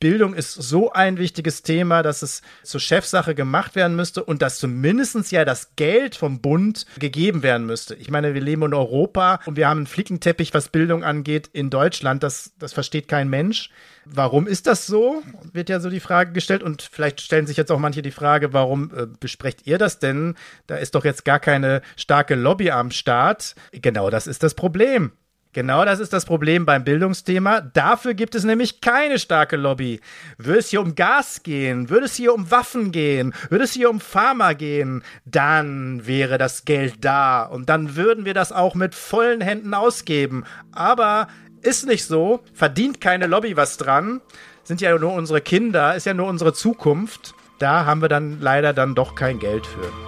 Bildung ist so ein wichtiges Thema, dass es zur Chefsache gemacht werden müsste und dass zumindest ja das Geld vom Bund gegeben werden müsste. Ich meine, wir leben in Europa und wir haben einen Flickenteppich, was Bildung angeht, in Deutschland. Das, das versteht kein Mensch. Warum ist das so? Wird ja so die Frage gestellt. Und vielleicht stellen sich jetzt auch manche die Frage, warum äh, besprecht ihr das denn? Da ist doch jetzt gar keine starke Lobby am Start. Genau das ist das Problem. Genau das ist das Problem beim Bildungsthema. Dafür gibt es nämlich keine starke Lobby. Würde es hier um Gas gehen, würde es hier um Waffen gehen, würde es hier um Pharma gehen, dann wäre das Geld da und dann würden wir das auch mit vollen Händen ausgeben. Aber ist nicht so, verdient keine Lobby was dran, sind ja nur unsere Kinder, ist ja nur unsere Zukunft. Da haben wir dann leider dann doch kein Geld für.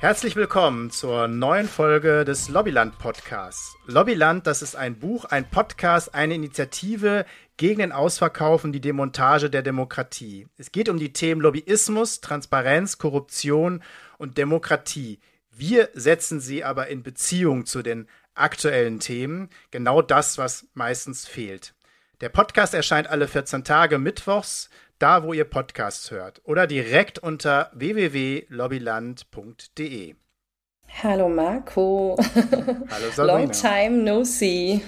Herzlich willkommen zur neuen Folge des Lobbyland Podcasts. Lobbyland, das ist ein Buch, ein Podcast, eine Initiative gegen den Ausverkauf und die Demontage der Demokratie. Es geht um die Themen Lobbyismus, Transparenz, Korruption und Demokratie. Wir setzen sie aber in Beziehung zu den aktuellen Themen, genau das, was meistens fehlt. Der Podcast erscheint alle 14 Tage mittwochs da wo ihr Podcasts hört oder direkt unter www.lobbyland.de. Hallo Marco. Hallo Sabrina. Long time no see.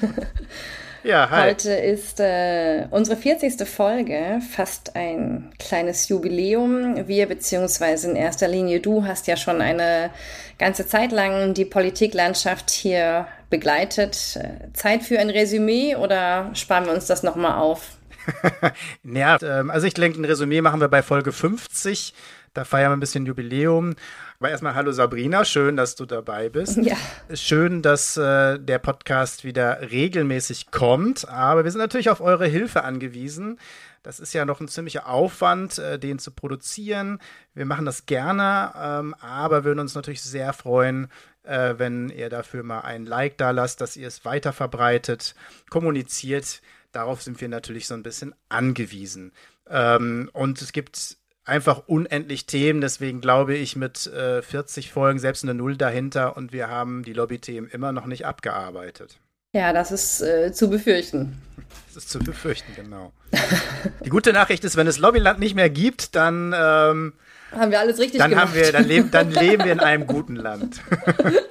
Ja, hi. Heute ist äh, unsere 40. Folge, fast ein kleines Jubiläum. Wir, beziehungsweise in erster Linie du, hast ja schon eine ganze Zeit lang die Politiklandschaft hier begleitet. Zeit für ein Resümee oder sparen wir uns das nochmal auf? ja, ähm, also ich denke, ein Resümee machen wir bei Folge 50. Da feiern wir ein bisschen Jubiläum. Aber erstmal hallo Sabrina, schön, dass du dabei bist. Ja. Schön, dass äh, der Podcast wieder regelmäßig kommt. Aber wir sind natürlich auf eure Hilfe angewiesen. Das ist ja noch ein ziemlicher Aufwand, äh, den zu produzieren. Wir machen das gerne, ähm, aber würden uns natürlich sehr freuen, äh, wenn ihr dafür mal ein Like da lasst, dass ihr es weiter verbreitet, kommuniziert darauf sind wir natürlich so ein bisschen angewiesen. Ähm, und es gibt einfach unendlich Themen, deswegen glaube ich mit äh, 40 Folgen selbst eine Null dahinter und wir haben die Lobby-Themen immer noch nicht abgearbeitet. Ja, das ist äh, zu befürchten. Das ist zu befürchten, genau. die gute Nachricht ist, wenn es Lobbyland nicht mehr gibt, dann ähm, haben wir alles richtig dann gemacht. Haben wir, dann, leben, dann leben wir in einem guten Land.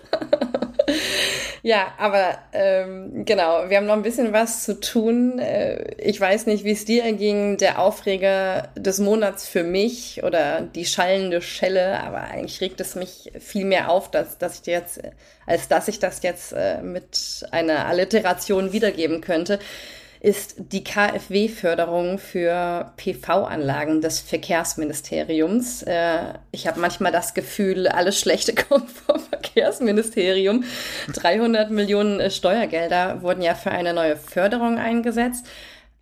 Ja, aber ähm, genau, wir haben noch ein bisschen was zu tun. Äh, ich weiß nicht, wie es dir ging, der Aufreger des Monats für mich oder die schallende Schelle, aber eigentlich regt es mich viel mehr auf, dass, dass ich jetzt, als dass ich das jetzt äh, mit einer Alliteration wiedergeben könnte ist die KfW-Förderung für PV-Anlagen des Verkehrsministeriums. Äh, ich habe manchmal das Gefühl, alles Schlechte kommt vom Verkehrsministerium. 300 Millionen äh, Steuergelder wurden ja für eine neue Förderung eingesetzt.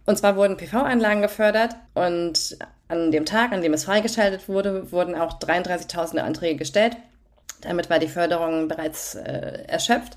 Und zwar wurden PV-Anlagen gefördert und an dem Tag, an dem es freigeschaltet wurde, wurden auch 33.000 Anträge gestellt. Damit war die Förderung bereits äh, erschöpft.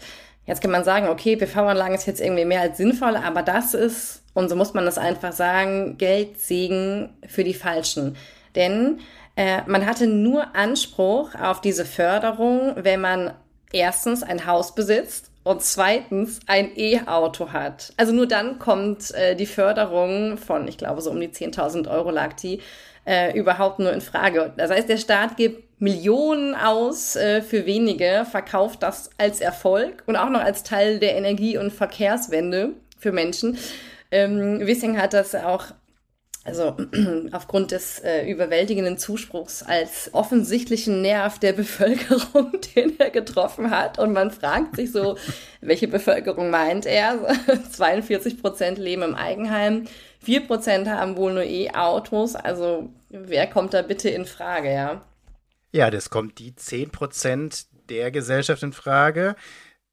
Jetzt kann man sagen, okay, PV-Anlagen ist jetzt irgendwie mehr als sinnvoll, aber das ist, und so muss man das einfach sagen, Geldsegen für die Falschen. Denn äh, man hatte nur Anspruch auf diese Förderung, wenn man erstens ein Haus besitzt und zweitens ein E-Auto hat. Also nur dann kommt äh, die Förderung von, ich glaube, so um die 10.000 Euro lag die, äh, überhaupt nur in Frage. Das heißt, der Staat gibt Millionen aus äh, für wenige, verkauft das als Erfolg und auch noch als Teil der Energie- und Verkehrswende für Menschen. Ähm, Wissing hat das auch also aufgrund des äh, überwältigenden Zuspruchs als offensichtlichen Nerv der Bevölkerung, den er getroffen hat. Und man fragt sich so, welche Bevölkerung meint er? 42 Prozent leben im Eigenheim, 4 Prozent haben wohl nur E-Autos. Also wer kommt da bitte in Frage, ja? Ja, das kommt die 10 Prozent der Gesellschaft in Frage,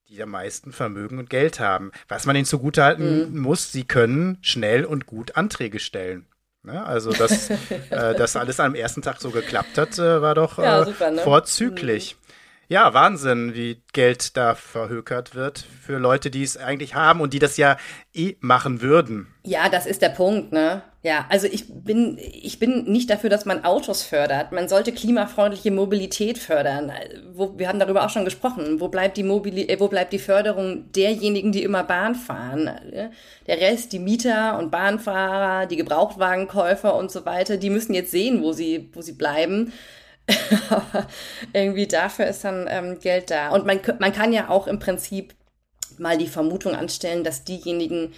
die am meisten Vermögen und Geld haben. Was man ihnen zugutehalten mhm. muss, sie können schnell und gut Anträge stellen. Ne? Also, dass äh, das alles am ersten Tag so geklappt hat, äh, war doch ja, äh, super, ne? vorzüglich. Mhm. Ja, Wahnsinn, wie Geld da verhökert wird für Leute, die es eigentlich haben und die das ja eh machen würden. Ja, das ist der Punkt, ne? Ja, also ich bin, ich bin nicht dafür, dass man Autos fördert. Man sollte klimafreundliche Mobilität fördern. Wo, wir haben darüber auch schon gesprochen. Wo bleibt die Mobili äh, wo bleibt die Förderung derjenigen, die immer Bahn fahren? Der Rest, die Mieter und Bahnfahrer, die Gebrauchtwagenkäufer und so weiter, die müssen jetzt sehen, wo sie, wo sie bleiben. Aber irgendwie dafür ist dann ähm, Geld da. Und man, man kann ja auch im Prinzip mal die Vermutung anstellen, dass diejenigen,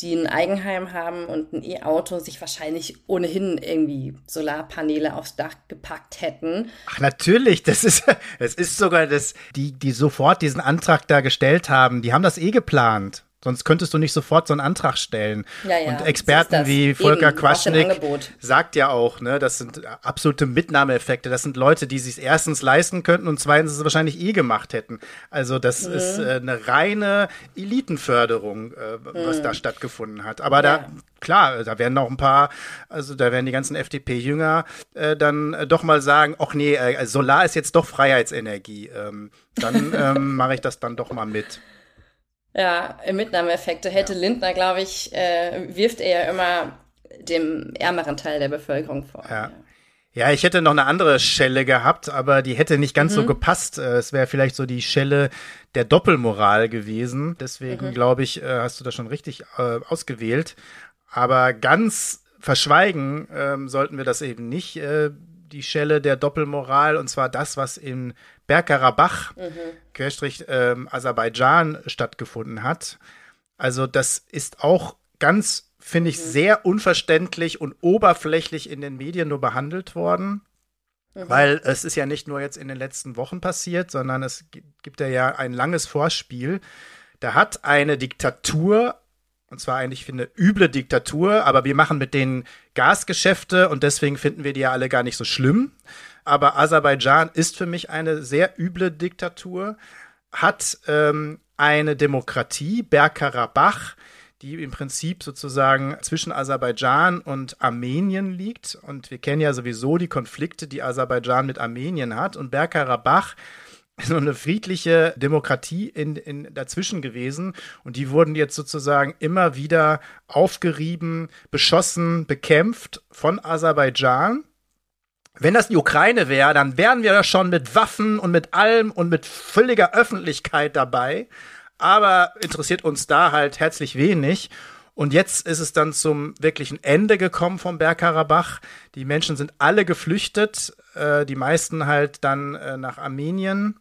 die ein Eigenheim haben und ein E-Auto, sich wahrscheinlich ohnehin irgendwie Solarpaneele aufs Dach gepackt hätten. Ach, natürlich, das ist, es ist sogar das, die, die sofort diesen Antrag da gestellt haben, die haben das eh geplant. Sonst könntest du nicht sofort so einen Antrag stellen. Ja, ja. Und Experten wie Volker Eben, Quaschnik sagt ja auch, ne, das sind absolute Mitnahmeeffekte. Das sind Leute, die sich erstens leisten könnten und zweitens es wahrscheinlich eh gemacht hätten. Also das mhm. ist äh, eine reine Elitenförderung, äh, was mhm. da stattgefunden hat. Aber ja. da klar, da werden auch ein paar, also da werden die ganzen FDP-Jünger äh, dann äh, doch mal sagen, ach nee, äh, Solar ist jetzt doch Freiheitsenergie. Ähm, dann ähm, mache ich das dann doch mal mit. Ja, Mitnahmeeffekte hätte ja. Lindner, glaube ich, äh, wirft er ja immer dem ärmeren Teil der Bevölkerung vor. Ja. Ja, ich hätte noch eine andere Schelle gehabt, aber die hätte nicht ganz mhm. so gepasst. Äh, es wäre vielleicht so die Schelle der Doppelmoral gewesen. Deswegen mhm. glaube ich, äh, hast du das schon richtig äh, ausgewählt. Aber ganz verschweigen ähm, sollten wir das eben nicht. Äh, die Schelle der Doppelmoral, und zwar das, was in Bergkarabach, mhm. Querstrich ähm, Aserbaidschan stattgefunden hat. Also das ist auch ganz, finde ich, mhm. sehr unverständlich und oberflächlich in den Medien nur behandelt worden. Mhm. Weil es ist ja nicht nur jetzt in den letzten Wochen passiert, sondern es gibt ja ein langes Vorspiel. Da hat eine Diktatur und zwar eigentlich für eine üble Diktatur, aber wir machen mit denen Gasgeschäfte und deswegen finden wir die ja alle gar nicht so schlimm. Aber Aserbaidschan ist für mich eine sehr üble Diktatur, hat ähm, eine Demokratie, Bergkarabach, die im Prinzip sozusagen zwischen Aserbaidschan und Armenien liegt. Und wir kennen ja sowieso die Konflikte, die Aserbaidschan mit Armenien hat. Und Bergkarabach so eine friedliche Demokratie in, in dazwischen gewesen und die wurden jetzt sozusagen immer wieder aufgerieben, beschossen, bekämpft von Aserbaidschan. Wenn das die Ukraine wäre, dann wären wir schon mit Waffen und mit allem und mit völliger Öffentlichkeit dabei. Aber interessiert uns da halt herzlich wenig. Und jetzt ist es dann zum wirklichen Ende gekommen vom Bergkarabach. Die Menschen sind alle geflüchtet, äh, die meisten halt dann äh, nach Armenien.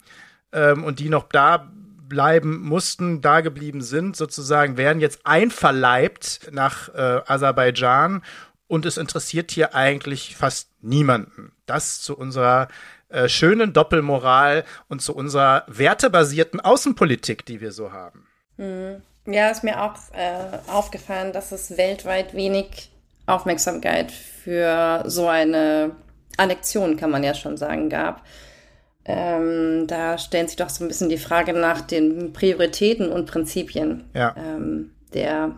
Ähm, und die noch da bleiben mussten, da geblieben sind, sozusagen, werden jetzt einverleibt nach äh, Aserbaidschan. Und es interessiert hier eigentlich fast niemanden. Das zu unserer äh, schönen Doppelmoral und zu unserer wertebasierten Außenpolitik, die wir so haben. Mhm. Ja, ist mir auch äh, aufgefallen, dass es weltweit wenig Aufmerksamkeit für so eine Annexion, kann man ja schon sagen, gab. Ähm, da stellen sich doch so ein bisschen die Frage nach den Prioritäten und Prinzipien ja. ähm, der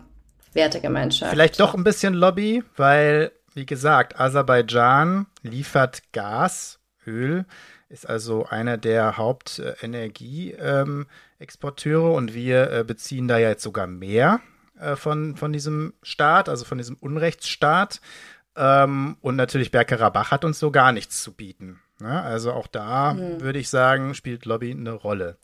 Wertegemeinschaft. Vielleicht doch ein bisschen Lobby, weil, wie gesagt, Aserbaidschan liefert Gas, Öl, ist also einer der Hauptenergieexporteure und wir äh, beziehen da ja jetzt sogar mehr äh, von, von diesem Staat, also von diesem Unrechtsstaat. Ähm, und natürlich Bergkarabach hat uns so gar nichts zu bieten. Ne? Also auch da mhm. würde ich sagen, spielt Lobby eine Rolle.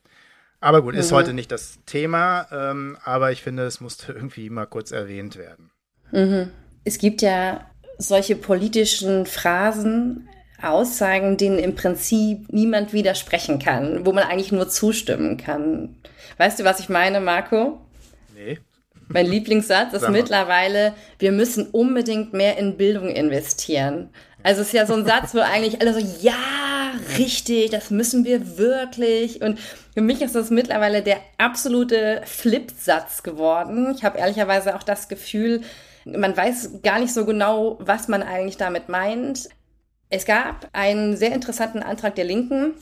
Aber gut, ist mhm. heute nicht das Thema, ähm, aber ich finde, es musste irgendwie mal kurz erwähnt werden. Mhm. Es gibt ja solche politischen Phrasen, Aussagen, denen im Prinzip niemand widersprechen kann, wo man eigentlich nur zustimmen kann. Weißt du, was ich meine, Marco? Nee. Mein Lieblingssatz ist mittlerweile, wir müssen unbedingt mehr in Bildung investieren. Also es ist ja so ein Satz, wo eigentlich alle so, ja, richtig, das müssen wir wirklich. Und für mich ist das mittlerweile der absolute Flip-Satz geworden. Ich habe ehrlicherweise auch das Gefühl, man weiß gar nicht so genau, was man eigentlich damit meint. Es gab einen sehr interessanten Antrag der Linken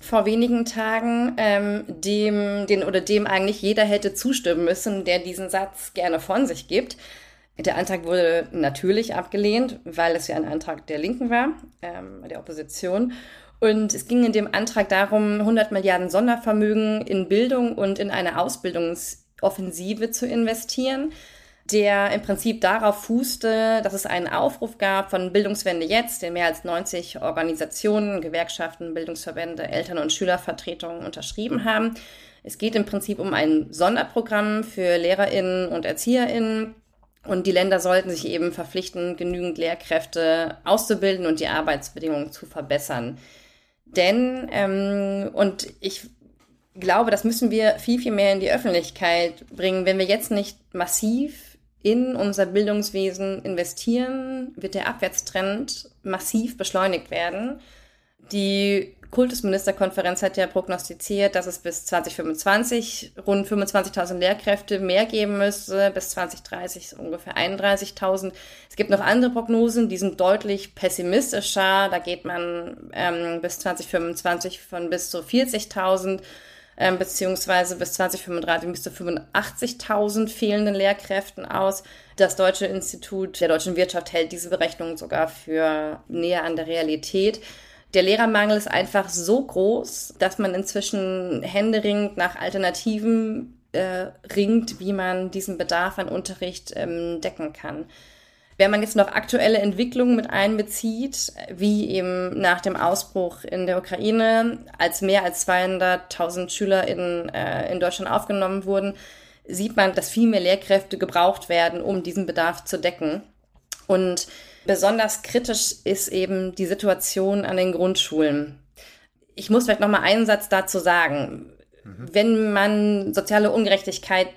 vor wenigen Tagen, ähm, dem, den oder dem eigentlich jeder hätte zustimmen müssen, der diesen Satz gerne von sich gibt. Der Antrag wurde natürlich abgelehnt, weil es ja ein Antrag der Linken war, ähm, der Opposition. Und es ging in dem Antrag darum, 100 Milliarden Sondervermögen in Bildung und in eine Ausbildungsoffensive zu investieren der im Prinzip darauf fußte, dass es einen Aufruf gab von Bildungswende jetzt, den mehr als 90 Organisationen, Gewerkschaften, Bildungsverbände, Eltern- und Schülervertretungen unterschrieben haben. Es geht im Prinzip um ein Sonderprogramm für Lehrerinnen und Erzieherinnen. Und die Länder sollten sich eben verpflichten, genügend Lehrkräfte auszubilden und die Arbeitsbedingungen zu verbessern. Denn, ähm, und ich glaube, das müssen wir viel, viel mehr in die Öffentlichkeit bringen. Wenn wir jetzt nicht massiv in unser Bildungswesen investieren, wird der Abwärtstrend massiv beschleunigt werden. Die Kultusministerkonferenz hat ja prognostiziert, dass es bis 2025 rund 25.000 Lehrkräfte mehr geben müsste, bis 2030 ungefähr 31.000. Es gibt noch andere Prognosen, die sind deutlich pessimistischer. Da geht man ähm, bis 2025 von bis zu 40.000 ähm, beziehungsweise bis 2035 müsste 85.000 fehlenden Lehrkräften aus. Das Deutsche Institut der deutschen Wirtschaft hält diese Berechnung sogar für näher an der Realität. Der Lehrermangel ist einfach so groß, dass man inzwischen händeringend nach Alternativen äh, ringt, wie man diesen Bedarf an Unterricht ähm, decken kann. Wenn man jetzt noch aktuelle Entwicklungen mit einbezieht, wie eben nach dem Ausbruch in der Ukraine, als mehr als 200.000 Schüler in, äh, in Deutschland aufgenommen wurden, sieht man, dass viel mehr Lehrkräfte gebraucht werden, um diesen Bedarf zu decken. Und besonders kritisch ist eben die Situation an den Grundschulen. Ich muss vielleicht noch mal einen Satz dazu sagen. Mhm. Wenn man soziale Ungerechtigkeit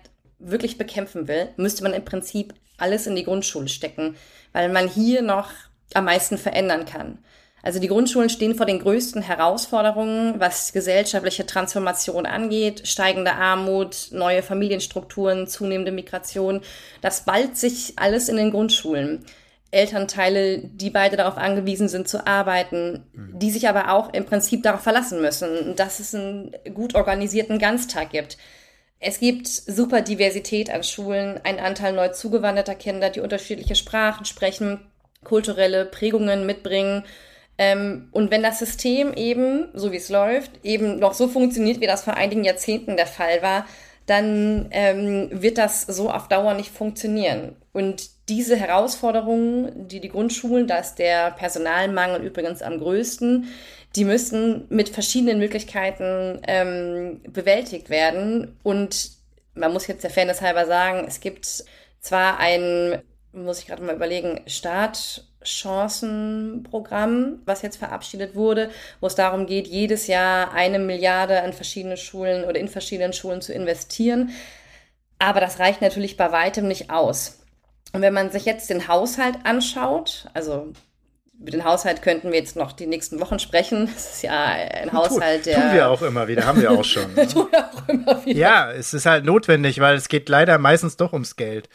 wirklich bekämpfen will, müsste man im Prinzip alles in die Grundschule stecken, weil man hier noch am meisten verändern kann. Also die Grundschulen stehen vor den größten Herausforderungen, was gesellschaftliche Transformation angeht, steigende Armut, neue Familienstrukturen, zunehmende Migration. Das ballt sich alles in den Grundschulen. Elternteile, die beide darauf angewiesen sind zu arbeiten, mhm. die sich aber auch im Prinzip darauf verlassen müssen, dass es einen gut organisierten Ganztag gibt. Es gibt super Diversität an Schulen, einen Anteil neu zugewanderter Kinder, die unterschiedliche Sprachen sprechen, kulturelle Prägungen mitbringen. Ähm, und wenn das System eben, so wie es läuft, eben noch so funktioniert, wie das vor einigen Jahrzehnten der Fall war, dann ähm, wird das so auf Dauer nicht funktionieren. Und diese Herausforderungen, die die Grundschulen, da ist der Personalmangel übrigens am größten, die müssen mit verschiedenen Möglichkeiten ähm, bewältigt werden. Und man muss jetzt der Fairness halber sagen, es gibt zwar ein, muss ich gerade mal überlegen, Startchancenprogramm, was jetzt verabschiedet wurde, wo es darum geht, jedes Jahr eine Milliarde an verschiedene Schulen oder in verschiedenen Schulen zu investieren. Aber das reicht natürlich bei weitem nicht aus. Und wenn man sich jetzt den Haushalt anschaut, also über den Haushalt könnten wir jetzt noch die nächsten Wochen sprechen. Das ist ja ein Haushalt, der. Tun wir auch immer wieder, haben wir auch schon. Ne? tun wir auch immer wieder. Ja, es ist halt notwendig, weil es geht leider meistens doch ums Geld.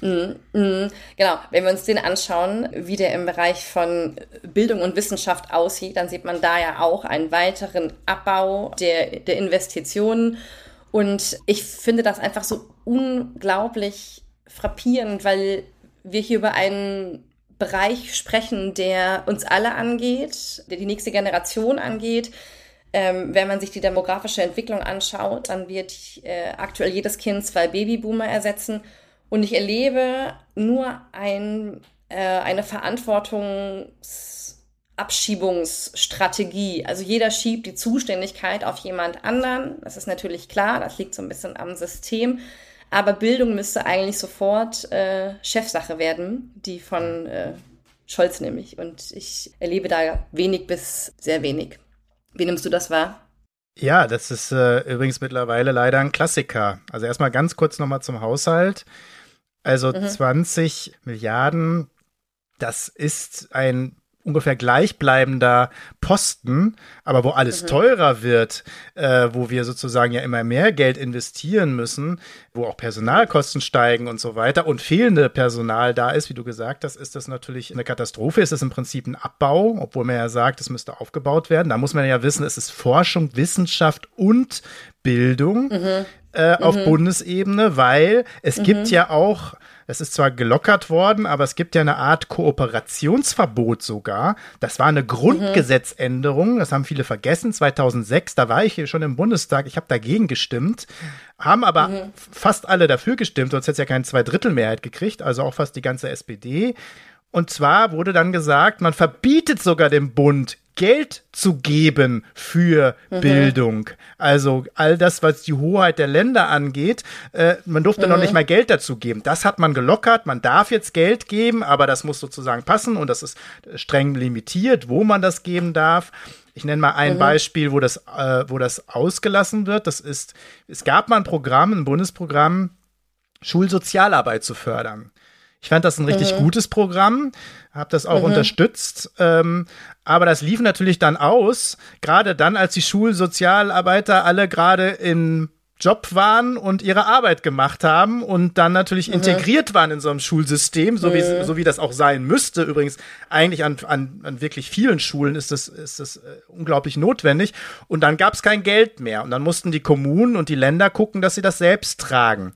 Mm, mm, genau, wenn wir uns den anschauen, wie der im Bereich von Bildung und Wissenschaft aussieht, dann sieht man da ja auch einen weiteren Abbau der, der Investitionen. Und ich finde das einfach so unglaublich frappierend, weil wir hier über einen Bereich sprechen, der uns alle angeht, der die nächste Generation angeht. Ähm, wenn man sich die demografische Entwicklung anschaut, dann wird äh, aktuell jedes Kind zwei Babyboomer ersetzen. Und ich erlebe nur ein, äh, eine Verantwortungsabschiebungsstrategie. Also jeder schiebt die Zuständigkeit auf jemand anderen. Das ist natürlich klar, das liegt so ein bisschen am System. Aber Bildung müsste eigentlich sofort äh, Chefsache werden, die von äh, Scholz nämlich. Und ich erlebe da wenig bis sehr wenig. Wie nimmst du das wahr? Ja, das ist äh, übrigens mittlerweile leider ein Klassiker. Also erstmal ganz kurz nochmal zum Haushalt. Also mhm. 20 Milliarden, das ist ein ungefähr gleichbleibender Posten, aber wo alles mhm. teurer wird, äh, wo wir sozusagen ja immer mehr Geld investieren müssen, wo auch Personalkosten steigen und so weiter und fehlende Personal da ist, wie du gesagt hast, ist das natürlich eine Katastrophe. Ist es im Prinzip ein Abbau, obwohl man ja sagt, es müsste aufgebaut werden. Da muss man ja wissen, es ist Forschung, Wissenschaft und Bildung mhm. Äh, auf mhm. Bundesebene, weil es mhm. gibt ja auch es ist zwar gelockert worden, aber es gibt ja eine Art Kooperationsverbot sogar. Das war eine Grundgesetzänderung, das haben viele vergessen, 2006, da war ich hier schon im Bundestag, ich habe dagegen gestimmt, haben aber mhm. fast alle dafür gestimmt, sonst hätte es ja keine Zweidrittelmehrheit gekriegt, also auch fast die ganze SPD. Und zwar wurde dann gesagt, man verbietet sogar dem Bund Geld zu geben für mhm. Bildung. Also all das, was die Hoheit der Länder angeht, äh, man durfte mhm. noch nicht mal Geld dazu geben. Das hat man gelockert. Man darf jetzt Geld geben, aber das muss sozusagen passen und das ist streng limitiert, wo man das geben darf. Ich nenne mal ein mhm. Beispiel, wo das, äh, wo das ausgelassen wird. Das ist, es gab mal ein Programm, ein Bundesprogramm, Schulsozialarbeit zu fördern. Ich fand das ein richtig mhm. gutes Programm, habe das auch mhm. unterstützt. Ähm, aber das lief natürlich dann aus, gerade dann, als die Schulsozialarbeiter alle gerade in Job waren und ihre Arbeit gemacht haben und dann natürlich mhm. integriert waren in so einem Schulsystem, so, wie, mhm. so wie das auch sein müsste. Übrigens, eigentlich an, an, an wirklich vielen Schulen ist das, ist das äh, unglaublich notwendig. Und dann gab es kein Geld mehr. Und dann mussten die Kommunen und die Länder gucken, dass sie das selbst tragen.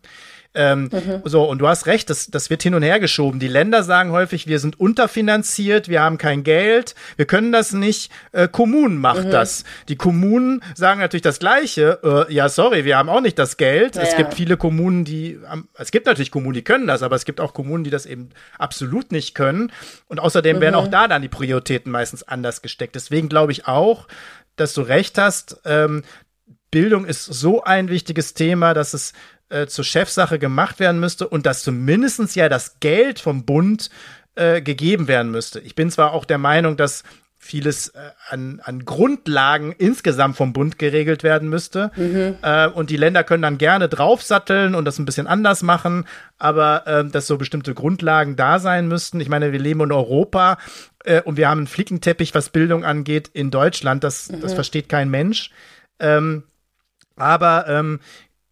Ähm, mhm. So, und du hast recht, das, das wird hin und her geschoben. Die Länder sagen häufig, wir sind unterfinanziert, wir haben kein Geld, wir können das nicht. Äh, Kommunen macht mhm. das. Die Kommunen sagen natürlich das Gleiche. Äh, ja, sorry, wir haben auch nicht das Geld. Ja, es gibt viele Kommunen, die, es gibt natürlich Kommunen, die können das, aber es gibt auch Kommunen, die das eben absolut nicht können. Und außerdem mhm. werden auch da dann die Prioritäten meistens anders gesteckt. Deswegen glaube ich auch, dass du recht hast. Ähm, Bildung ist so ein wichtiges Thema, dass es äh, zur Chefsache gemacht werden müsste und dass zumindest ja das Geld vom Bund äh, gegeben werden müsste. Ich bin zwar auch der Meinung, dass vieles äh, an, an Grundlagen insgesamt vom Bund geregelt werden müsste. Mhm. Äh, und die Länder können dann gerne draufsatteln und das ein bisschen anders machen, aber äh, dass so bestimmte Grundlagen da sein müssten. Ich meine, wir leben in Europa äh, und wir haben einen Flickenteppich, was Bildung angeht, in Deutschland. Das, mhm. das versteht kein Mensch. Ähm, aber ähm,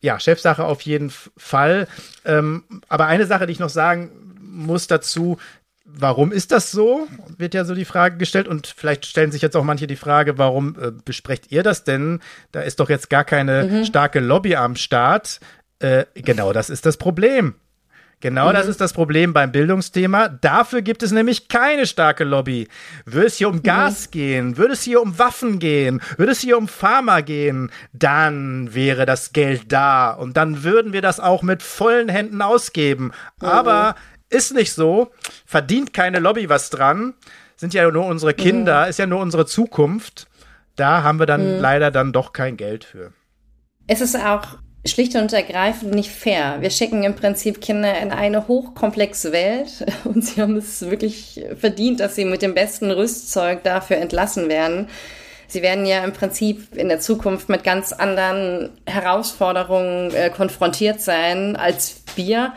ja, Chefsache auf jeden Fall. Ähm, aber eine Sache, die ich noch sagen muss dazu, warum ist das so? Wird ja so die Frage gestellt. Und vielleicht stellen sich jetzt auch manche die Frage, warum äh, besprecht ihr das denn? Da ist doch jetzt gar keine mhm. starke Lobby am Start. Äh, genau, das ist das Problem. Genau mhm. das ist das Problem beim Bildungsthema. Dafür gibt es nämlich keine starke Lobby. Würde es hier um mhm. Gas gehen, würde es hier um Waffen gehen, würde es hier um Pharma gehen, dann wäre das Geld da und dann würden wir das auch mit vollen Händen ausgeben. Mhm. Aber ist nicht so, verdient keine Lobby was dran, sind ja nur unsere Kinder, mhm. ist ja nur unsere Zukunft. Da haben wir dann mhm. leider dann doch kein Geld für. Es ist auch schlicht und ergreifend nicht fair. Wir schicken im Prinzip Kinder in eine hochkomplexe Welt und sie haben es wirklich verdient, dass sie mit dem besten Rüstzeug dafür entlassen werden. Sie werden ja im Prinzip in der Zukunft mit ganz anderen Herausforderungen äh, konfrontiert sein als wir.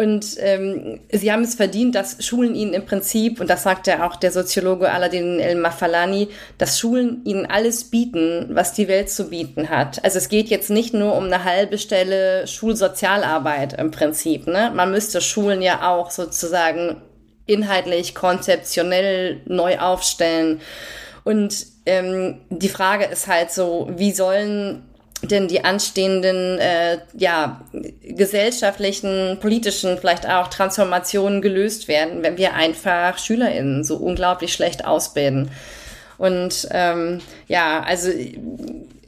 Und ähm, sie haben es verdient, dass Schulen ihnen im Prinzip, und das sagt ja auch der Soziologe Aladin El-Mafalani, dass Schulen ihnen alles bieten, was die Welt zu bieten hat. Also es geht jetzt nicht nur um eine halbe Stelle Schulsozialarbeit im Prinzip. Ne? Man müsste Schulen ja auch sozusagen inhaltlich, konzeptionell neu aufstellen. Und ähm, die Frage ist halt so, wie sollen denn die anstehenden äh, ja, gesellschaftlichen, politischen, vielleicht auch Transformationen gelöst werden, wenn wir einfach SchülerInnen so unglaublich schlecht ausbilden. Und ähm, ja, also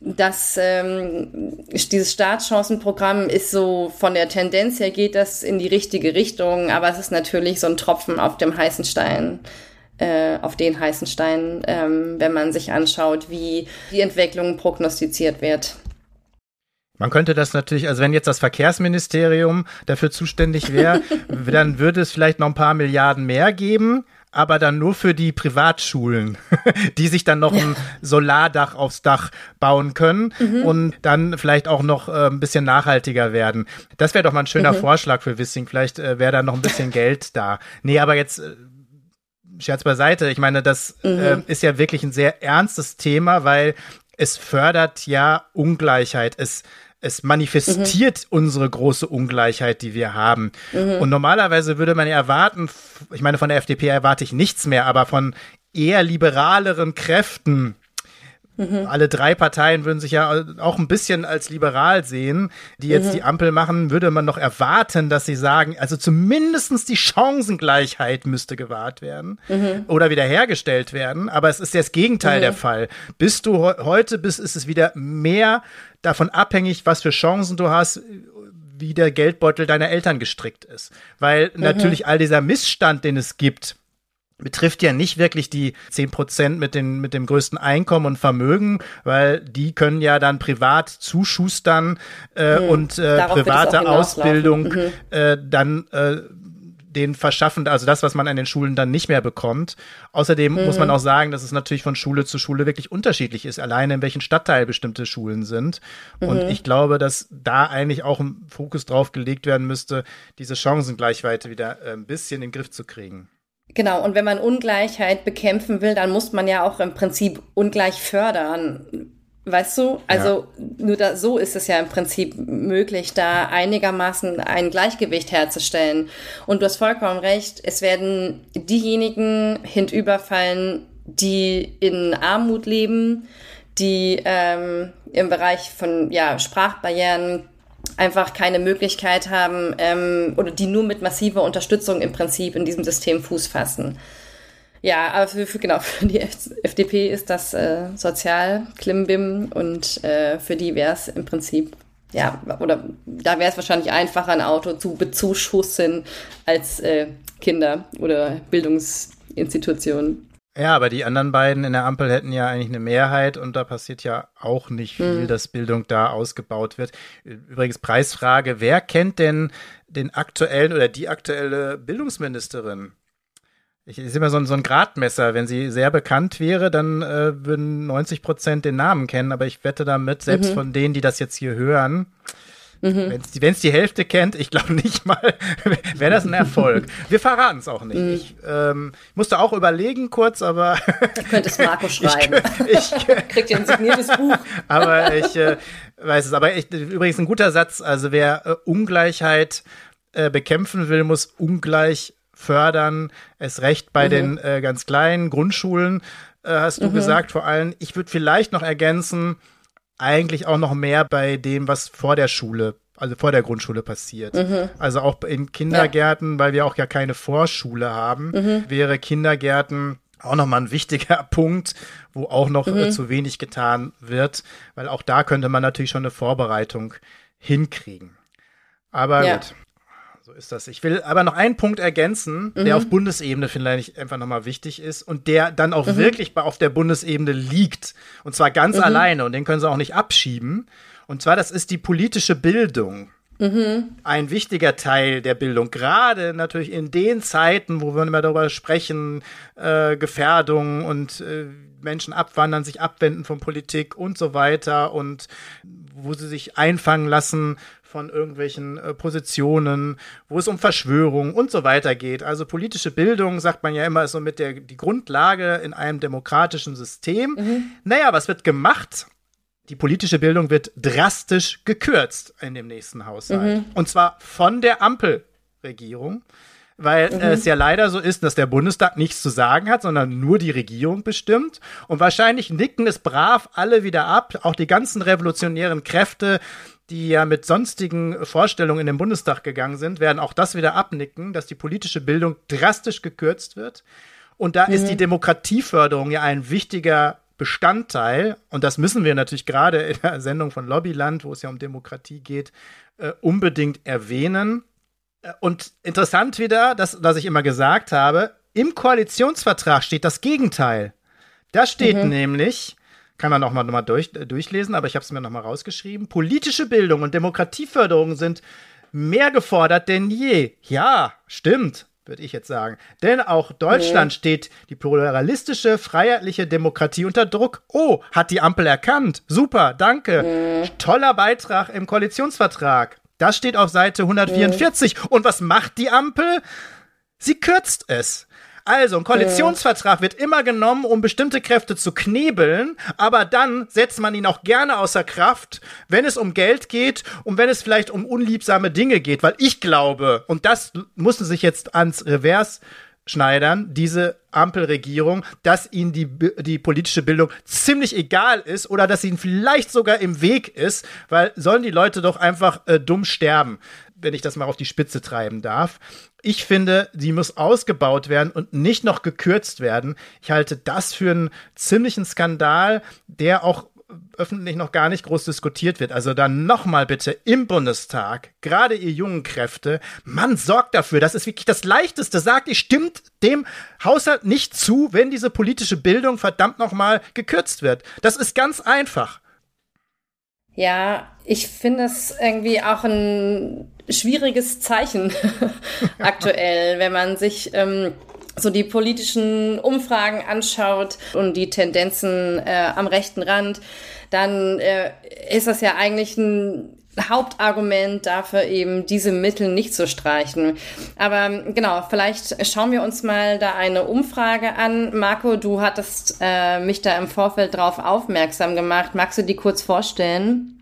das ähm, dieses Startchancenprogramm ist so von der Tendenz her geht das in die richtige Richtung, aber es ist natürlich so ein Tropfen auf dem heißen Stein äh, auf den heißen Stein, ähm, wenn man sich anschaut, wie die Entwicklung prognostiziert wird. Man könnte das natürlich, also wenn jetzt das Verkehrsministerium dafür zuständig wäre, dann würde es vielleicht noch ein paar Milliarden mehr geben, aber dann nur für die Privatschulen, die sich dann noch ein Solardach aufs Dach bauen können mhm. und dann vielleicht auch noch äh, ein bisschen nachhaltiger werden. Das wäre doch mal ein schöner mhm. Vorschlag für Wissing. Vielleicht äh, wäre da noch ein bisschen Geld da. Nee, aber jetzt äh, Scherz beiseite. Ich meine, das mhm. äh, ist ja wirklich ein sehr ernstes Thema, weil es fördert ja Ungleichheit. Es es manifestiert mhm. unsere große Ungleichheit, die wir haben. Mhm. Und normalerweise würde man ja erwarten, ich meine, von der FDP erwarte ich nichts mehr, aber von eher liberaleren Kräften Mhm. Alle drei Parteien würden sich ja auch ein bisschen als liberal sehen, die jetzt mhm. die Ampel machen, würde man noch erwarten, dass sie sagen, also zumindestens die Chancengleichheit müsste gewahrt werden mhm. oder wiederhergestellt werden. Aber es ist das Gegenteil mhm. der Fall. Bist du heute, bist, ist es wieder mehr davon abhängig, was für Chancen du hast, wie der Geldbeutel deiner Eltern gestrickt ist. Weil mhm. natürlich all dieser Missstand, den es gibt, betrifft ja nicht wirklich die zehn Prozent mit, den, mit dem größten Einkommen und Vermögen, weil die können ja dann privat zuschustern äh, hm, und äh, private Ausbildung mhm. äh, dann äh, den verschaffen, also das, was man an den Schulen dann nicht mehr bekommt. Außerdem mhm. muss man auch sagen, dass es natürlich von Schule zu Schule wirklich unterschiedlich ist, alleine in welchem Stadtteil bestimmte Schulen sind. Mhm. Und ich glaube, dass da eigentlich auch ein Fokus drauf gelegt werden müsste, diese Chancengleichweite wieder äh, ein bisschen in den Griff zu kriegen. Genau, und wenn man Ungleichheit bekämpfen will, dann muss man ja auch im Prinzip ungleich fördern. Weißt du? Also ja. nur da, so ist es ja im Prinzip möglich, da einigermaßen ein Gleichgewicht herzustellen. Und du hast vollkommen recht, es werden diejenigen hinüberfallen, die in Armut leben, die ähm, im Bereich von ja, Sprachbarrieren, einfach keine Möglichkeit haben ähm, oder die nur mit massiver Unterstützung im Prinzip in diesem System Fuß fassen. Ja, aber für, für genau, für die FDP ist das äh, sozial Klimbim und äh, für die wäre es im Prinzip, ja, oder da wäre es wahrscheinlich einfacher, ein Auto zu bezuschussen als äh, Kinder oder Bildungsinstitutionen. Ja, aber die anderen beiden in der Ampel hätten ja eigentlich eine Mehrheit und da passiert ja auch nicht viel, mhm. dass Bildung da ausgebaut wird. Übrigens Preisfrage, wer kennt denn den aktuellen oder die aktuelle Bildungsministerin? Ich sehe immer so ein, so ein Gradmesser. Wenn sie sehr bekannt wäre, dann äh, würden 90 Prozent den Namen kennen, aber ich wette damit, selbst mhm. von denen, die das jetzt hier hören, Mhm. Wenn es die, Hälfte kennt, ich glaube nicht mal, wäre das ein Erfolg. Wir verraten es auch nicht. Mhm. Ich ähm, musste auch überlegen kurz, aber. Du könntest Marco schreiben. ich, ich Kriegt ihr ein signiertes Buch. aber ich äh, weiß es. Aber ich, übrigens ein guter Satz. Also wer äh, Ungleichheit äh, bekämpfen will, muss ungleich fördern. Es recht bei mhm. den äh, ganz kleinen Grundschulen, äh, hast du mhm. gesagt, vor allem. Ich würde vielleicht noch ergänzen, eigentlich auch noch mehr bei dem, was vor der Schule, also vor der Grundschule passiert. Mhm. Also auch in Kindergärten, ja. weil wir auch ja keine Vorschule haben, mhm. wäre Kindergärten auch nochmal ein wichtiger Punkt, wo auch noch äh, mhm. zu wenig getan wird, weil auch da könnte man natürlich schon eine Vorbereitung hinkriegen. Aber ja. gut, so ist das. Ich will aber noch einen Punkt ergänzen, mhm. der auf Bundesebene vielleicht einfach nochmal wichtig ist und der dann auch mhm. wirklich auf der Bundesebene liegt. Und zwar ganz mhm. alleine und den können sie auch nicht abschieben. Und zwar, das ist die politische Bildung. Mhm. Ein wichtiger Teil der Bildung, gerade natürlich in den Zeiten, wo wir immer darüber sprechen, äh, Gefährdung und äh, Menschen abwandern, sich abwenden von Politik und so weiter und wo sie sich einfangen lassen von irgendwelchen äh, Positionen, wo es um Verschwörung und so weiter geht. Also politische Bildung, sagt man ja immer, ist so mit der die Grundlage in einem demokratischen System. Mhm. Naja, was wird gemacht? Die politische Bildung wird drastisch gekürzt in dem nächsten Haushalt. Mhm. Und zwar von der Ampelregierung weil mhm. es ja leider so ist, dass der Bundestag nichts zu sagen hat, sondern nur die Regierung bestimmt. Und wahrscheinlich nicken es brav alle wieder ab, auch die ganzen revolutionären Kräfte, die ja mit sonstigen Vorstellungen in den Bundestag gegangen sind, werden auch das wieder abnicken, dass die politische Bildung drastisch gekürzt wird. Und da mhm. ist die Demokratieförderung ja ein wichtiger Bestandteil, und das müssen wir natürlich gerade in der Sendung von Lobbyland, wo es ja um Demokratie geht, äh, unbedingt erwähnen. Äh, und interessant wieder, dass, dass ich immer gesagt habe, im Koalitionsvertrag steht das Gegenteil. Da steht mhm. nämlich, kann man auch mal nochmal durch, äh, durchlesen, aber ich habe es mir nochmal rausgeschrieben. Politische Bildung und Demokratieförderung sind mehr gefordert denn je. Ja, stimmt, würde ich jetzt sagen. Denn auch Deutschland nee. steht die pluralistische, freiheitliche Demokratie unter Druck. Oh, hat die Ampel erkannt. Super, danke. Nee. Toller Beitrag im Koalitionsvertrag. Das steht auf Seite 144. Nee. Und was macht die Ampel? Sie kürzt es. Also, ein Koalitionsvertrag wird immer genommen, um bestimmte Kräfte zu knebeln, aber dann setzt man ihn auch gerne außer Kraft, wenn es um Geld geht und wenn es vielleicht um unliebsame Dinge geht, weil ich glaube, und das muss sich jetzt ans Revers Schneidern, diese Ampelregierung, dass ihnen die, die politische Bildung ziemlich egal ist oder dass ihnen vielleicht sogar im Weg ist, weil sollen die Leute doch einfach äh, dumm sterben, wenn ich das mal auf die Spitze treiben darf. Ich finde, sie muss ausgebaut werden und nicht noch gekürzt werden. Ich halte das für einen ziemlichen Skandal, der auch öffentlich noch gar nicht groß diskutiert wird. Also dann nochmal bitte im Bundestag, gerade ihr jungen Kräfte, man sorgt dafür, das ist wirklich das Leichteste. Sagt ihr, stimmt dem Haushalt nicht zu, wenn diese politische Bildung verdammt nochmal gekürzt wird. Das ist ganz einfach. Ja, ich finde es irgendwie auch ein schwieriges Zeichen aktuell, wenn man sich ähm, so die politischen Umfragen anschaut und die Tendenzen äh, am rechten Rand, dann äh, ist das ja eigentlich ein Hauptargument dafür, eben diese Mittel nicht zu streichen. Aber genau, vielleicht schauen wir uns mal da eine Umfrage an. Marco, du hattest äh, mich da im Vorfeld drauf aufmerksam gemacht. Magst du die kurz vorstellen?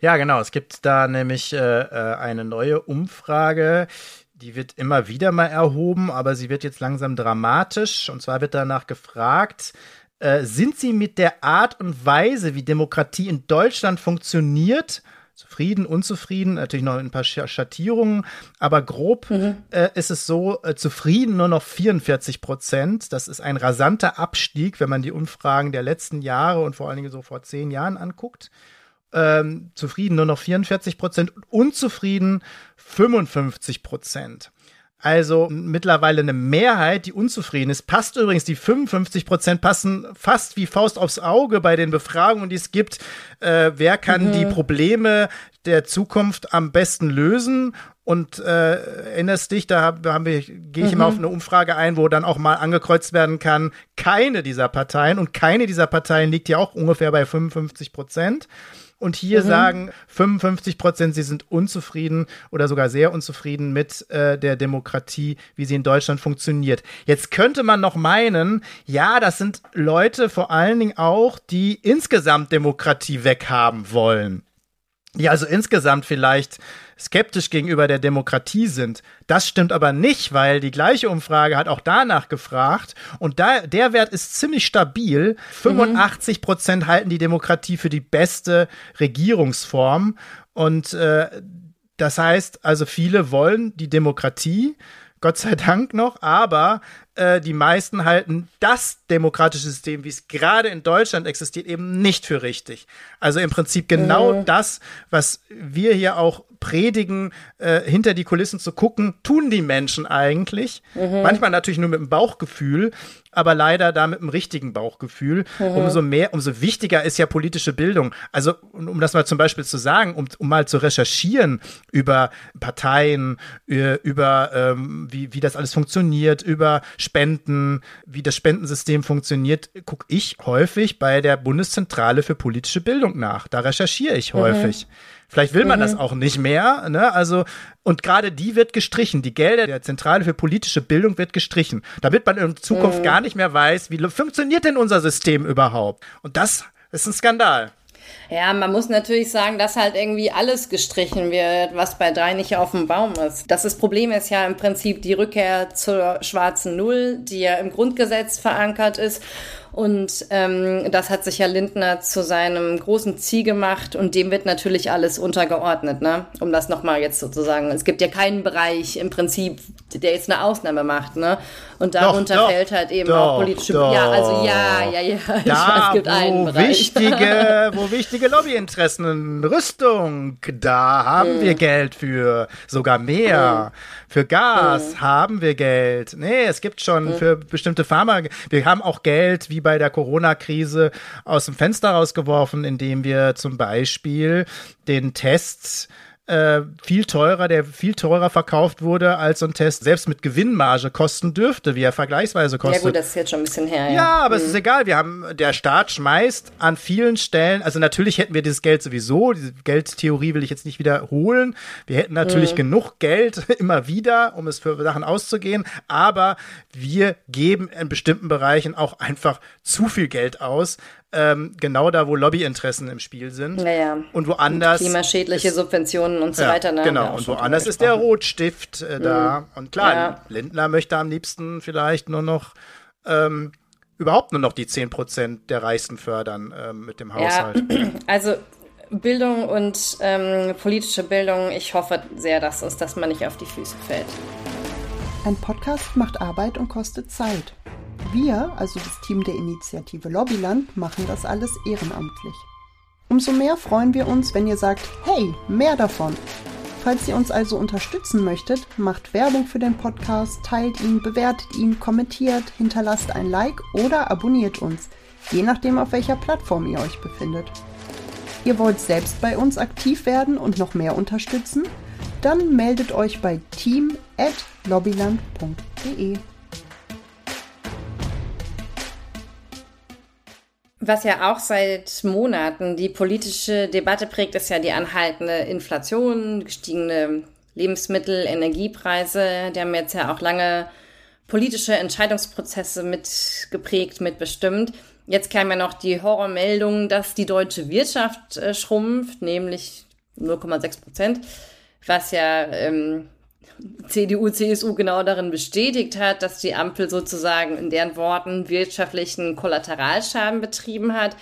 Ja, genau. Es gibt da nämlich äh, äh eine neue Umfrage, die wird immer wieder mal erhoben, aber sie wird jetzt langsam dramatisch. Und zwar wird danach gefragt, äh, sind Sie mit der Art und Weise, wie Demokratie in Deutschland funktioniert, zufrieden, unzufrieden, natürlich noch ein paar Schattierungen, aber grob mhm. äh, ist es so, äh, zufrieden nur noch 44 Prozent. Das ist ein rasanter Abstieg, wenn man die Umfragen der letzten Jahre und vor allen Dingen so vor zehn Jahren anguckt ähm, zufrieden nur noch 44 Prozent und unzufrieden 55 Prozent. Also mittlerweile eine Mehrheit, die unzufrieden ist. Passt übrigens, die 55 Prozent passen fast wie Faust aufs Auge bei den Befragungen, die es gibt. Äh, wer kann mhm. die Probleme der Zukunft am besten lösen? Und äh, erinnerst dich, da haben wir, gehe ich mhm. immer auf eine Umfrage ein, wo dann auch mal angekreuzt werden kann, keine dieser Parteien. Und keine dieser Parteien liegt ja auch ungefähr bei 55 Prozent. Und hier mhm. sagen 55 Prozent, sie sind unzufrieden oder sogar sehr unzufrieden mit äh, der Demokratie, wie sie in Deutschland funktioniert. Jetzt könnte man noch meinen, ja, das sind Leute vor allen Dingen auch, die insgesamt Demokratie weghaben wollen. Die also insgesamt vielleicht skeptisch gegenüber der Demokratie sind. Das stimmt aber nicht, weil die gleiche Umfrage hat auch danach gefragt und da, der Wert ist ziemlich stabil. 85 Prozent halten die Demokratie für die beste Regierungsform und äh, das heißt also viele wollen die Demokratie Gott sei Dank noch, aber äh, die meisten halten das demokratische System, wie es gerade in Deutschland existiert, eben nicht für richtig. Also im Prinzip genau mhm. das, was wir hier auch predigen, äh, hinter die Kulissen zu gucken, tun die Menschen eigentlich. Mhm. Manchmal natürlich nur mit dem Bauchgefühl, aber leider da mit dem richtigen Bauchgefühl. Mhm. Umso mehr, umso wichtiger ist ja politische Bildung. Also, um das mal zum Beispiel zu sagen, um, um mal zu recherchieren über Parteien, über ähm, wie, wie das alles funktioniert, über Spenden, wie das Spendensystem funktioniert, gucke ich häufig bei der Bundeszentrale für politische Bildung nach. Da recherchiere ich mhm. häufig. Mhm. Vielleicht will man mhm. das auch nicht mehr. Ne? Also, und gerade die wird gestrichen. Die Gelder der Zentrale für politische Bildung wird gestrichen, damit man in Zukunft mhm. gar nicht mehr weiß, wie funktioniert denn unser System überhaupt. Und das ist ein Skandal. Ja, man muss natürlich sagen, dass halt irgendwie alles gestrichen wird, was bei drei nicht auf dem Baum ist. Das, das Problem ist ja im Prinzip die Rückkehr zur schwarzen Null, die ja im Grundgesetz verankert ist und ähm, das hat sich ja Lindner zu seinem großen Ziel gemacht und dem wird natürlich alles untergeordnet, ne? Um das nochmal jetzt sozusagen. Es gibt ja keinen Bereich im Prinzip, der jetzt eine Ausnahme macht, ne? Und darunter doch, fällt halt eben doch, auch politische. Doch. Ja, also ja, ja, ja. Da, es gibt wo einen Bereich. Wichtige, wo wichtige Lobbyinteressen, Rüstung, da haben hm. wir Geld für, sogar mehr. Hm. Für Gas hm. haben wir Geld. Nee, es gibt schon hm. für bestimmte Pharma. Wir haben auch Geld, wie bei bei der Corona-Krise aus dem Fenster rausgeworfen, indem wir zum Beispiel den Test äh, viel teurer, der viel teurer verkauft wurde, als so ein Test selbst mit Gewinnmarge kosten dürfte, wie er vergleichsweise kostet. Ja gut, das ist jetzt schon ein bisschen her. Ja, ja aber mhm. es ist egal. Wir haben, der Staat schmeißt an vielen Stellen, also natürlich hätten wir dieses Geld sowieso, diese Geldtheorie will ich jetzt nicht wiederholen. Wir hätten natürlich mhm. genug Geld immer wieder, um es für Sachen auszugehen, aber wir geben in bestimmten Bereichen auch einfach zu viel Geld aus, ähm, genau da, wo Lobbyinteressen im Spiel sind. Naja. Und woanders. Und klimaschädliche Subventionen Grünen und so ja, weiter. Ne? Genau, und woanders ist der Rotstift äh, da. Mhm. Und klar, ja. Lindner möchte am liebsten vielleicht nur noch ähm, überhaupt nur noch die 10% der Reichsten fördern ähm, mit dem Haushalt. Ja, also Bildung und ähm, politische Bildung, ich hoffe sehr, dass es, dass man nicht auf die Füße fällt. Ein Podcast macht Arbeit und kostet Zeit. Wir, also das Team der Initiative Lobbyland, machen das alles ehrenamtlich. Umso mehr freuen wir uns, wenn ihr sagt, hey, mehr davon. Falls ihr uns also unterstützen möchtet, macht Werbung für den Podcast, teilt ihn, bewertet ihn, kommentiert, hinterlasst ein Like oder abonniert uns, je nachdem auf welcher Plattform ihr euch befindet. Ihr wollt selbst bei uns aktiv werden und noch mehr unterstützen? Dann meldet euch bei team@lobbyland.de. Was ja auch seit Monaten die politische Debatte prägt, ist ja die anhaltende Inflation, gestiegene Lebensmittel, Energiepreise. Die haben jetzt ja auch lange politische Entscheidungsprozesse mitgeprägt, mitbestimmt. Jetzt kam ja noch die Horrormeldung, dass die deutsche Wirtschaft äh, schrumpft, nämlich 0,6 Prozent, was ja ähm, CDU, CSU genau darin bestätigt hat, dass die Ampel sozusagen in deren Worten wirtschaftlichen Kollateralschaden betrieben hat.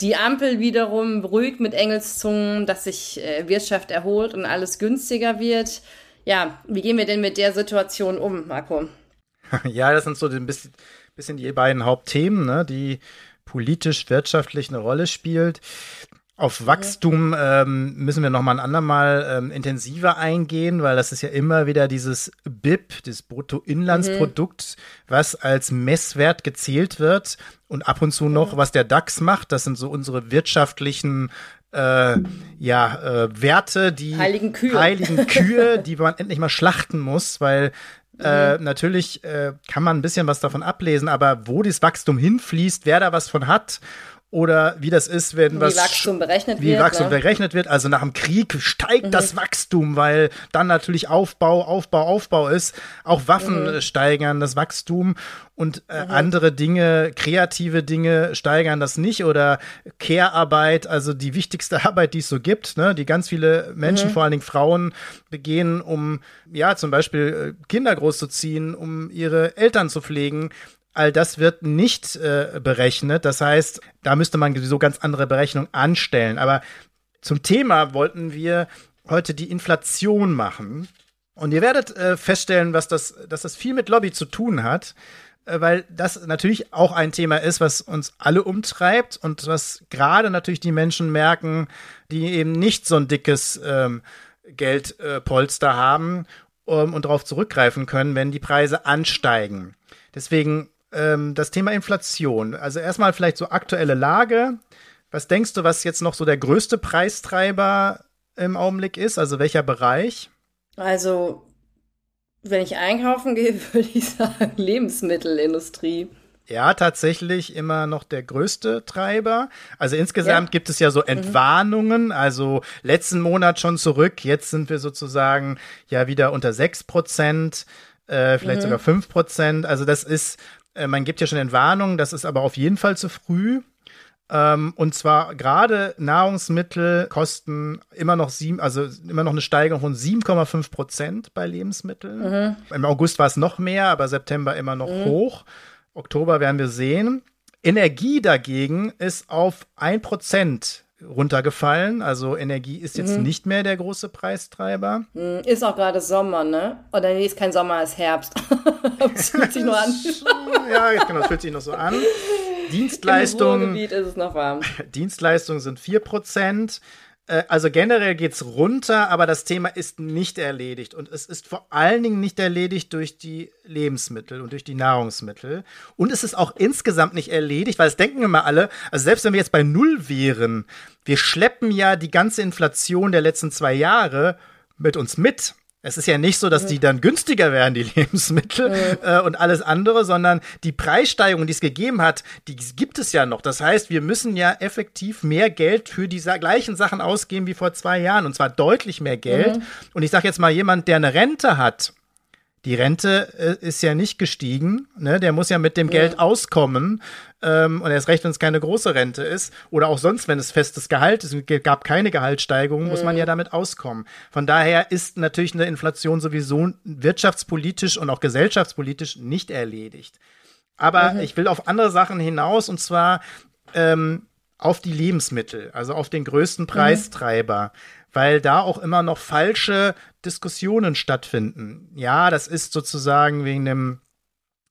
Die Ampel wiederum beruhigt mit Engelszungen, dass sich äh, Wirtschaft erholt und alles günstiger wird. Ja, wie gehen wir denn mit der Situation um, Marco? Ja, das sind so ein bisschen, bisschen die beiden Hauptthemen, ne, die politisch-wirtschaftlich eine Rolle spielt. Auf Wachstum ähm, müssen wir noch mal ein andermal ähm, intensiver eingehen, weil das ist ja immer wieder dieses BIP, das Bruttoinlandsprodukt, mhm. was als Messwert gezählt wird und ab und zu noch, mhm. was der DAX macht. Das sind so unsere wirtschaftlichen äh, ja, äh, Werte, die heiligen Kühe, heiligen Kühe die man endlich mal schlachten muss, weil äh, mhm. natürlich äh, kann man ein bisschen was davon ablesen, aber wo das Wachstum hinfließt, wer da was von hat oder wie das ist, wenn wie was Wachstum berechnet wie wird, Wachstum ne? berechnet wird. Also nach dem Krieg steigt mhm. das Wachstum, weil dann natürlich Aufbau, Aufbau, Aufbau ist. Auch Waffen mhm. steigern das Wachstum und äh, mhm. andere Dinge, kreative Dinge steigern das nicht oder Care-Arbeit, also die wichtigste Arbeit, die es so gibt, ne, die ganz viele Menschen, mhm. vor allen Dingen Frauen, begehen, um ja zum Beispiel äh, Kinder großzuziehen, um ihre Eltern zu pflegen All das wird nicht äh, berechnet. Das heißt, da müsste man sowieso ganz andere Berechnungen anstellen. Aber zum Thema wollten wir heute die Inflation machen. Und ihr werdet äh, feststellen, was das, dass das viel mit Lobby zu tun hat, äh, weil das natürlich auch ein Thema ist, was uns alle umtreibt und was gerade natürlich die Menschen merken, die eben nicht so ein dickes ähm, Geldpolster haben um, und darauf zurückgreifen können, wenn die Preise ansteigen. Deswegen ähm, das Thema Inflation. Also erstmal vielleicht so aktuelle Lage. Was denkst du, was jetzt noch so der größte Preistreiber im Augenblick ist? Also welcher Bereich? Also, wenn ich einkaufen gehe, würde ich sagen Lebensmittelindustrie. Ja, tatsächlich immer noch der größte Treiber. Also insgesamt ja. gibt es ja so mhm. Entwarnungen. Mhm. Also letzten Monat schon zurück. Jetzt sind wir sozusagen ja wieder unter sechs Prozent, äh, vielleicht mhm. sogar fünf Prozent. Also das ist äh, man gibt ja schon Entwarnung, das ist aber auf jeden Fall zu früh. Ähm, und zwar gerade Nahrungsmittel kosten immer noch sieben, also immer noch eine Steigerung von 7,5 Prozent bei Lebensmitteln. Mhm. Im August war es noch mehr, aber September immer noch mhm. hoch. Oktober werden wir sehen. Energie dagegen ist auf ein Prozent runtergefallen. Also Energie ist jetzt mhm. nicht mehr der große Preistreiber. Mhm. Ist auch gerade Sommer, ne? Oder nee, ist kein Sommer, ist Herbst. das fühlt sich nur an. ja, genau, das fühlt sich noch so an. Dienstleistungen. Im ist es noch warm. Dienstleistungen sind 4%. Äh, also generell geht's runter, aber das Thema ist nicht erledigt. Und es ist vor allen Dingen nicht erledigt durch die Lebensmittel und durch die Nahrungsmittel. Und es ist auch insgesamt nicht erledigt, weil es denken immer alle, also selbst wenn wir jetzt bei Null wären, wir schleppen ja die ganze Inflation der letzten zwei Jahre mit uns mit. Es ist ja nicht so, dass die dann günstiger werden, die Lebensmittel äh, und alles andere, sondern die Preissteigerung, die es gegeben hat, die gibt es ja noch. Das heißt, wir müssen ja effektiv mehr Geld für die gleichen Sachen ausgeben wie vor zwei Jahren und zwar deutlich mehr Geld. Mhm. Und ich sage jetzt mal, jemand, der eine Rente hat, Die Rente äh, ist ja nicht gestiegen, ne? Der muss ja mit dem ja. Geld auskommen. Ähm, und erst recht, wenn es keine große Rente ist. Oder auch sonst, wenn es festes Gehalt ist, und gab keine Gehaltssteigerung, muss man ja damit auskommen. Von daher ist natürlich eine Inflation sowieso wirtschaftspolitisch und auch gesellschaftspolitisch nicht erledigt. Aber mhm. ich will auf andere Sachen hinaus und zwar ähm, auf die Lebensmittel, also auf den größten mhm. Preistreiber, mhm. Weil da auch immer noch falsche Diskussionen stattfinden. Ja, das ist sozusagen wegen dem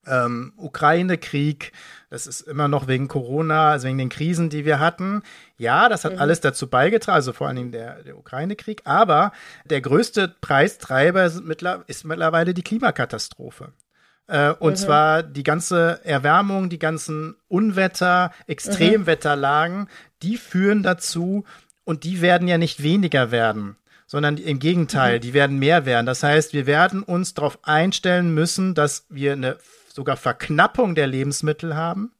ähm, Ukraine-Krieg, das ist immer noch wegen Corona, also wegen den Krisen, die wir hatten. Ja, das hat mhm. alles dazu beigetragen, also vor allen Dingen der, der Ukraine-Krieg, aber der größte Preistreiber ist mittlerweile die Klimakatastrophe. Äh, und mhm. zwar die ganze Erwärmung, die ganzen Unwetter, Extremwetterlagen, mhm. die führen dazu, und die werden ja nicht weniger werden, sondern im Gegenteil, mhm. die werden mehr werden. Das heißt, wir werden uns darauf einstellen müssen, dass wir eine sogar Verknappung der Lebensmittel haben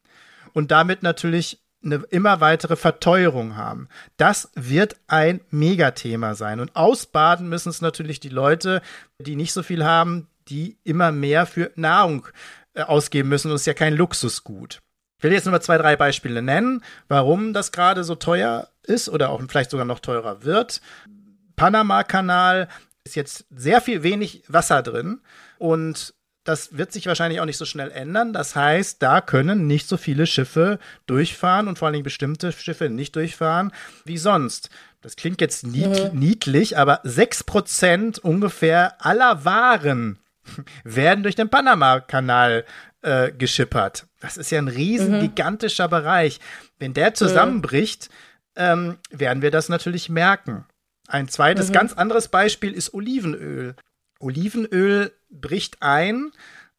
und damit natürlich eine immer weitere Verteuerung haben. Das wird ein Megathema sein. Und ausbaden müssen es natürlich die Leute, die nicht so viel haben, die immer mehr für Nahrung äh, ausgeben müssen. Und es ist ja kein Luxusgut. Ich will jetzt nur mal zwei, drei Beispiele nennen, warum das gerade so teuer ist oder auch vielleicht sogar noch teurer wird. Panama-Kanal ist jetzt sehr viel wenig Wasser drin und das wird sich wahrscheinlich auch nicht so schnell ändern. Das heißt, da können nicht so viele Schiffe durchfahren und vor allen Dingen bestimmte Schiffe nicht durchfahren wie sonst. Das klingt jetzt nied mhm. niedlich, aber 6% ungefähr aller Waren werden durch den Panama-Kanal äh, geschippert. Das ist ja ein riesen, mhm. gigantischer Bereich. Wenn der zusammenbricht, ähm, werden wir das natürlich merken. Ein zweites, mhm. ganz anderes Beispiel ist Olivenöl. Olivenöl bricht ein.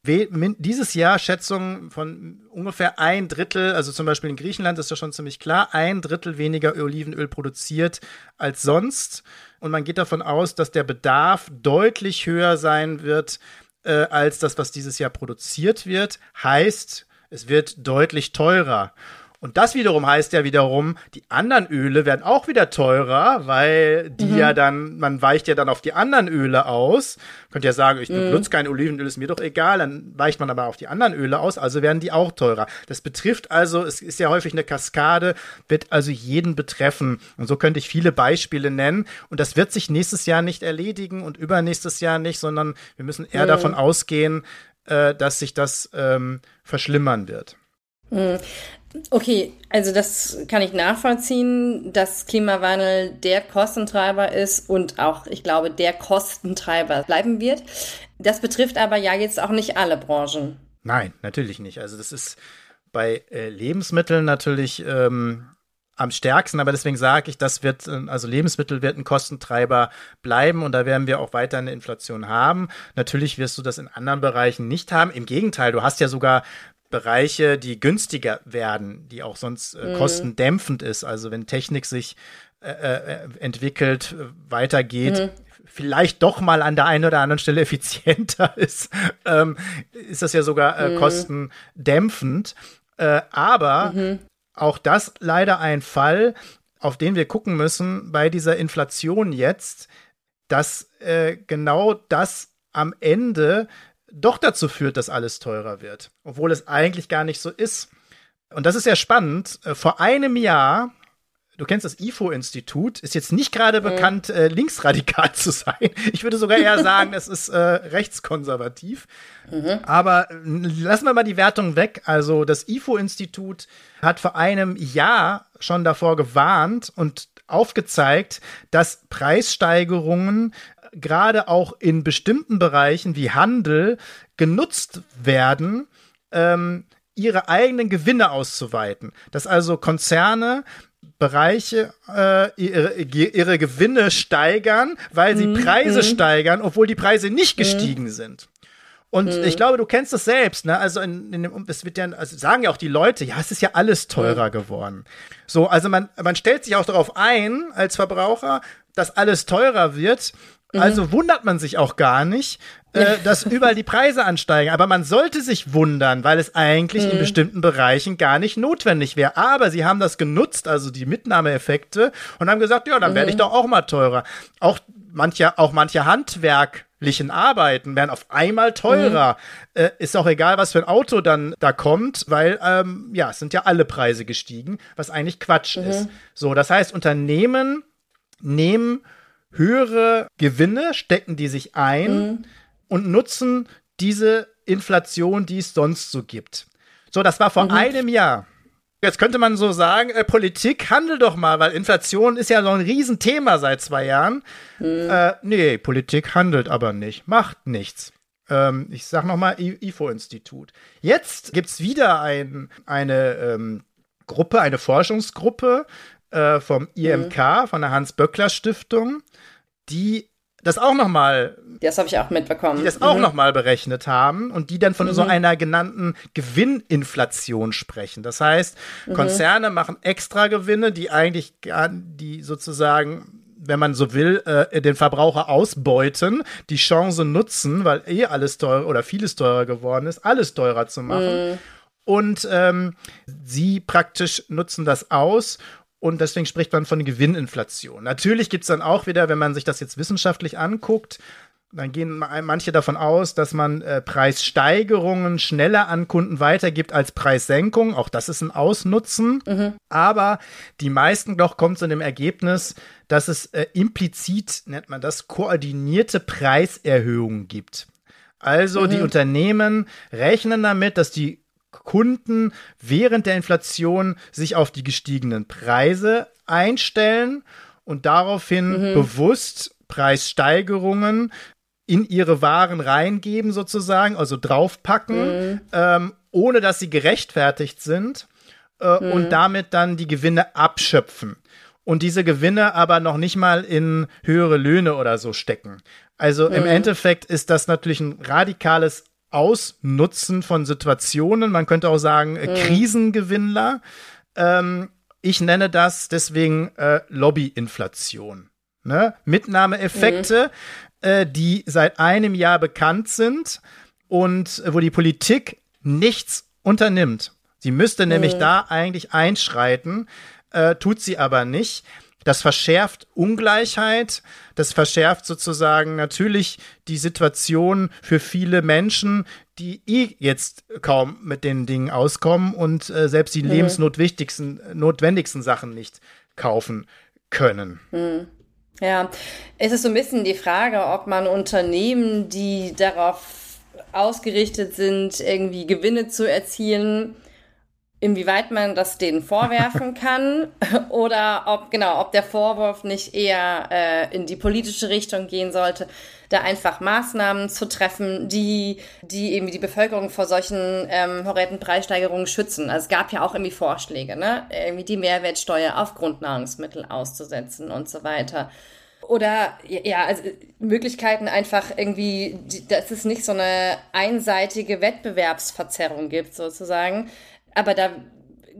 Dieses Jahr Schätzungen von ungefähr ein Drittel, also zum Beispiel in Griechenland ist ja schon ziemlich klar, ein Drittel weniger Olivenöl produziert als sonst. Und man geht davon aus, dass der Bedarf deutlich höher sein wird äh, als das, was dieses Jahr produziert wird. Heißt, es wird deutlich teurer. Und das wiederum heißt ja wiederum, die anderen Öle werden auch wieder teurer, weil die mhm. ja dann, man weicht ja dann auf die anderen Öle aus. Könnt ja sagen, ich mhm. benutze kein Olivenöl, ist mir doch egal, dann weicht man aber auf die anderen Öle aus, also werden die auch teurer. Das betrifft also, es ist ja häufig eine Kaskade, wird also jeden betreffen. Und so könnte ich viele Beispiele nennen. Und das wird sich nächstes Jahr nicht erledigen und übernächstes Jahr nicht, sondern wir müssen eher mhm. davon ausgehen, äh, dass sich das ähm, verschlimmern wird. Okay, also das kann ich nachvollziehen, dass Klimawandel der Kostentreiber ist und auch, ich glaube, der Kostentreiber bleiben wird. Das betrifft aber ja jetzt auch nicht alle Branchen. Nein, natürlich nicht. Also das ist bei äh, Lebensmitteln natürlich ähm, am stärksten, aber deswegen sage ich, das wird, äh, also Lebensmittel wird ein Kostentreiber bleiben und da werden wir auch weiter eine Inflation haben. Natürlich wirst du das in anderen Bereichen nicht haben. Im Gegenteil, du hast ja sogar Bereiche, die günstiger werden, die auch sonst äh, mhm. kostendämpfend ist. Also wenn Technik sich äh, äh entwickelt, äh, weitergeht, mhm. vielleicht doch mal an der einen oder anderen Stelle effizienter ist, ähm, ist das ja sogar äh, mhm. kostendämpfend. Äh, aber mhm. auch das leider ein Fall, auf den wir gucken müssen bei dieser Inflation jetzt, dass genau das am Ende doch dazu führt, dass alles teurer wird, obwohl es eigentlich gar nicht so ist. Und das ist ja spannend. Äh, vor einem Jahr, du kennst das IFO-Institut, ist jetzt nicht gerade mhm. bekannt, äh, linksradikal zu sein. Ich würde sogar eher sagen, es ist äh, rechtskonservativ. Mhm. Aber äh, lassen wir mal die Wertung weg. Also das IFO-Institut hat vor einem Jahr schon davor gewarnt und aufgezeigt, dass Preissteigerungen gerade auch in bestimmten Bereichen wie Handel genutzt werden, ähm, ihre eigenen Gewinne auszuweiten. Dass also Konzerne Bereiche äh, ihre, ihre Gewinne steigern, weil sie mhm. Preise mhm. steigern, obwohl die Preise nicht mhm. gestiegen mhm. sind. Und hm. ich glaube, du kennst das selbst, ne? Also in, in dem, es wird ja, also sagen ja auch die Leute, ja, es ist ja alles teurer geworden. So, also man, man stellt sich auch darauf ein, als Verbraucher, dass alles teurer wird. Mhm. Also wundert man sich auch gar nicht, äh, dass überall die Preise ansteigen. Aber man sollte sich wundern, weil es eigentlich mhm. in bestimmten Bereichen gar nicht notwendig wäre. Aber sie haben das genutzt, also die Mitnahmeeffekte, und haben gesagt, ja, dann werde ich mhm. doch auch mal teurer. Auch mancher, auch mancher Handwerk handwerklichen Arbeiten werden auf einmal teurer. Mhm. Äh, ist auch egal, was für ein Auto dann da kommt, weil ähm, ja, es sind ja alle Preise gestiegen, was eigentlich Quatsch mhm. ist. So, das heißt, Unternehmen nehmen höhere Gewinne, stecken die sich ein mhm. und nutzen diese Inflation, die es sonst so gibt. So, das war vor mhm. einem Jahr. Jetzt könnte man so sagen, äh, Politik, handel doch mal, weil Inflation ist ja so ein Riesenthema seit zwei Jahren. Mhm. Äh, nee, Politik handelt aber nicht, macht nichts. Ähm, ich sag nochmal IFO-Institut. Jetzt gibt es wieder ein, eine ähm, Gruppe, eine Forschungsgruppe äh, vom IMK, mhm. von der Hans-Böckler-Stiftung, die das auch noch mal das habe ich auch mitbekommen die das mhm. auch noch mal berechnet haben und die dann von mhm. so einer genannten Gewinninflation sprechen das heißt mhm. Konzerne machen extra Gewinne die eigentlich die sozusagen wenn man so will, äh, den Verbraucher ausbeuten, die Chance nutzen, weil eh alles teurer oder vieles teurer geworden ist, alles teurer zu machen. Mhm. Und ähm, sie praktisch nutzen das aus und deswegen spricht man von Gewinninflation. Natürlich gibt es dann auch wieder, wenn man sich das jetzt wissenschaftlich anguckt, dann gehen manche davon aus, dass man äh, Preissteigerungen schneller an Kunden weitergibt als Preissenkungen. Auch das ist ein Ausnutzen. Mhm. Aber die meisten doch kommen zu dem Ergebnis, dass es äh, implizit, nennt man das, koordinierte Preiserhöhungen gibt. Also mhm. die Unternehmen rechnen damit, dass die Kunden während der Inflation sich auf die gestiegenen Preise einstellen und daraufhin mhm. bewusst Preissteigerungen in ihre Waren reingeben, sozusagen, also draufpacken, mhm. ähm, ohne dass sie gerechtfertigt sind äh, mhm. und damit dann die Gewinne abschöpfen. Und diese Gewinne aber noch nicht mal in höhere Löhne oder so stecken. Also im mhm. Endeffekt ist das natürlich ein radikales Ausnutzen von Situationen. Man könnte auch sagen, äh, mhm. Krisengewinnler. Ähm, ich nenne das deswegen äh, Lobbyinflation. Ne? Mitnahmeeffekte, mhm. äh, die seit einem Jahr bekannt sind und äh, wo die Politik nichts unternimmt. Sie müsste mhm. nämlich da eigentlich einschreiten, äh, tut sie aber nicht. Das verschärft Ungleichheit, das verschärft sozusagen natürlich die Situation für viele Menschen, die eh jetzt kaum mit den Dingen auskommen und äh, selbst die mhm. lebensnotwichtigsten, notwendigsten Sachen nicht kaufen können. Mhm. Ja, es ist so ein bisschen die Frage, ob man Unternehmen, die darauf ausgerichtet sind, irgendwie Gewinne zu erzielen, inwieweit man das denen vorwerfen kann oder ob genau ob der Vorwurf nicht eher äh, in die politische Richtung gehen sollte da einfach Maßnahmen zu treffen die die eben die Bevölkerung vor solchen ähm, horrenden Preissteigerungen schützen. Also es gab ja auch irgendwie Vorschläge ne? Irgendwie die Mehrwertsteuer auf Grundnahrungsmittel auszusetzen und so weiter. Oder ja, also Möglichkeiten einfach irgendwie, dass es nicht so eine einseitige Wettbewerbsverzerrung gibt, sozusagen, aber da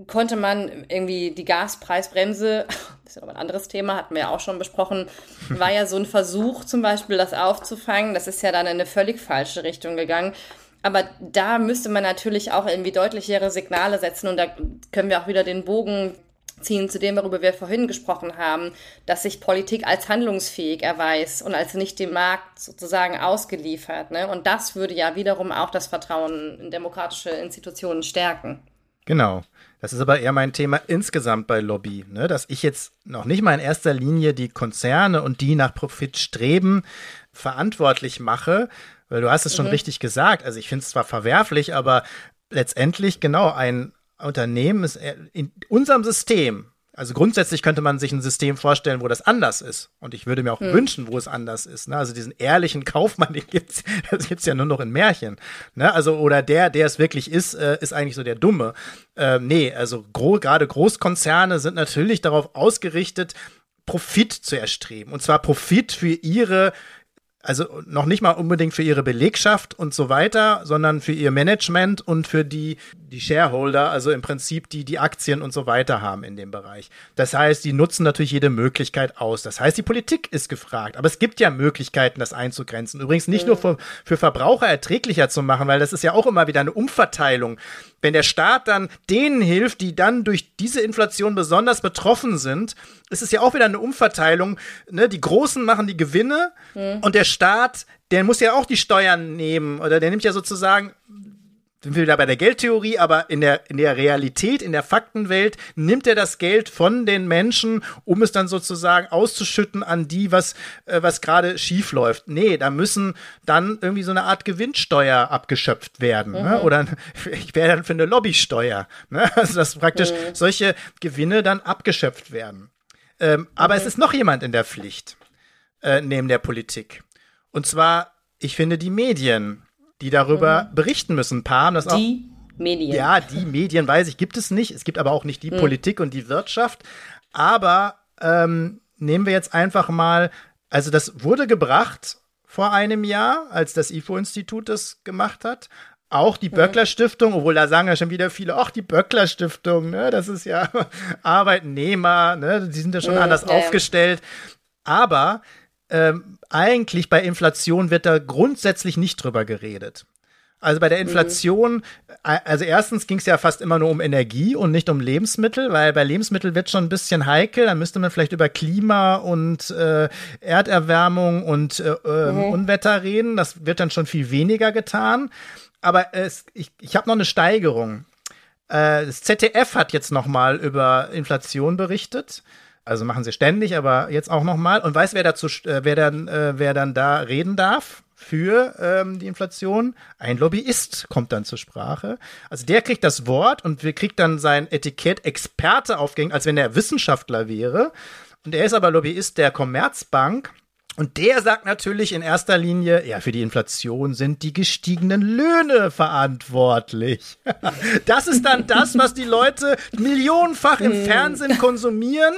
konnte man irgendwie die Gaspreisbremse, das ist ja noch ein anderes Thema, hatten wir ja auch schon besprochen, war ja so ein Versuch zum Beispiel, das aufzufangen. Das ist ja dann in eine völlig falsche Richtung gegangen. Aber da müsste man natürlich auch irgendwie deutlichere Signale setzen und da können wir auch wieder den Bogen ziehen zu dem, worüber wir vorhin gesprochen haben, dass sich Politik als handlungsfähig erweist und als nicht dem Markt sozusagen ausgeliefert. Ne? Und das würde ja wiederum auch das Vertrauen in demokratische Institutionen stärken. Genau. Das ist aber eher mein Thema insgesamt bei Lobby, ne? dass ich jetzt noch nicht mal in erster Linie die Konzerne und die nach Profit streben verantwortlich mache, weil du hast es schon mhm. richtig gesagt. Also ich finde es zwar verwerflich, aber letztendlich genau ein Unternehmen ist in unserem System also grundsätzlich könnte man sich ein System vorstellen, wo das anders ist. Und ich würde mir auch hm. wünschen, wo es anders ist. Ne? Also diesen ehrlichen Kaufmann, den gibt's, das gibt's ja nur noch in Märchen. Ne? Also, oder der, der es wirklich ist, äh, ist eigentlich so der Dumme. Äh, nee, also gro gerade Großkonzerne sind natürlich darauf ausgerichtet, Profit zu erstreben. Und zwar Profit für ihre also noch nicht mal unbedingt für ihre Belegschaft und so weiter, sondern für ihr Management und für die, die Shareholder, also im Prinzip die, die Aktien und so weiter haben in dem Bereich. Das heißt, die nutzen natürlich jede Möglichkeit aus. Das heißt, die Politik ist gefragt. Aber es gibt ja Möglichkeiten, das einzugrenzen. Übrigens nicht mhm. nur für, für Verbraucher erträglicher zu machen, weil das ist ja auch immer wieder eine Umverteilung wenn der Staat dann denen hilft, die dann durch diese Inflation besonders betroffen sind, ist es ja auch wieder eine Umverteilung. Ne? Die Großen machen die Gewinne mhm. und der Staat, der muss ja auch die Steuern nehmen oder der nimmt ja sozusagen sind wir wieder bei der Geldtheorie, aber in der, in der Realität, in der Faktenwelt nimmt er das Geld von den Menschen, um es dann sozusagen auszuschütten an die, was, äh, was gerade schief läuft. Nee, da müssen dann irgendwie so eine Art Gewinnsteuer abgeschöpft werden. Ne? Mhm. Ne? Oder ich wäre dann für eine Lobbysteuer. Ne? Also dass praktisch mhm. solche Gewinne dann abgeschöpft werden. Ähm, mhm. Aber es ist noch jemand in der Pflicht, äh, neben der Politik. Und zwar, ich finde, die Medien die darüber mhm. berichten müssen. Ein paar haben das die auch. Die Medien. Ja, die Medien, weiß ich, gibt es nicht. Es gibt aber auch nicht die mhm. Politik und die Wirtschaft. Aber ähm, nehmen wir jetzt einfach mal, also das wurde gebracht vor einem Jahr, als das IFO-Institut das gemacht hat. Auch die mhm. Böckler Stiftung, obwohl da sagen ja schon wieder viele, ach, die Böckler Stiftung, ne, das ist ja Arbeitnehmer, ne, die sind ja schon mhm, anders ja, aufgestellt. Aber ähm, eigentlich bei Inflation wird da grundsätzlich nicht drüber geredet. Also bei der mhm. Inflation, mhm. also erstens ging es ja fast immer nur um Energie und nicht um Lebensmittel, weil bei Lebensmitteln wird schon ein bisschen heikel. Da müsste man vielleicht über Klima und äh, Erderwärmung und äh, ähm, mhm. Unwetter reden. Das wird dann schon viel weniger getan. Aber es, ich, ich habe noch eine Steigerung. Äh, das ZDF hat jetzt noch mal über Inflation berichtet. Also machen sie ständig, aber jetzt auch nochmal. Und weiß, wer dazu, äh, wer dann, äh, wer dann da reden darf für ähm, die Inflation? Ein Lobbyist kommt dann zur Sprache. Also der kriegt das Wort und wir kriegt dann sein Etikett Experte aufgehängt, als wenn er Wissenschaftler wäre. Und er ist aber Lobbyist der Commerzbank. Und der sagt natürlich in erster Linie, ja, für die Inflation sind die gestiegenen Löhne verantwortlich. Das ist dann das, was die Leute millionenfach im hm. Fernsehen konsumieren.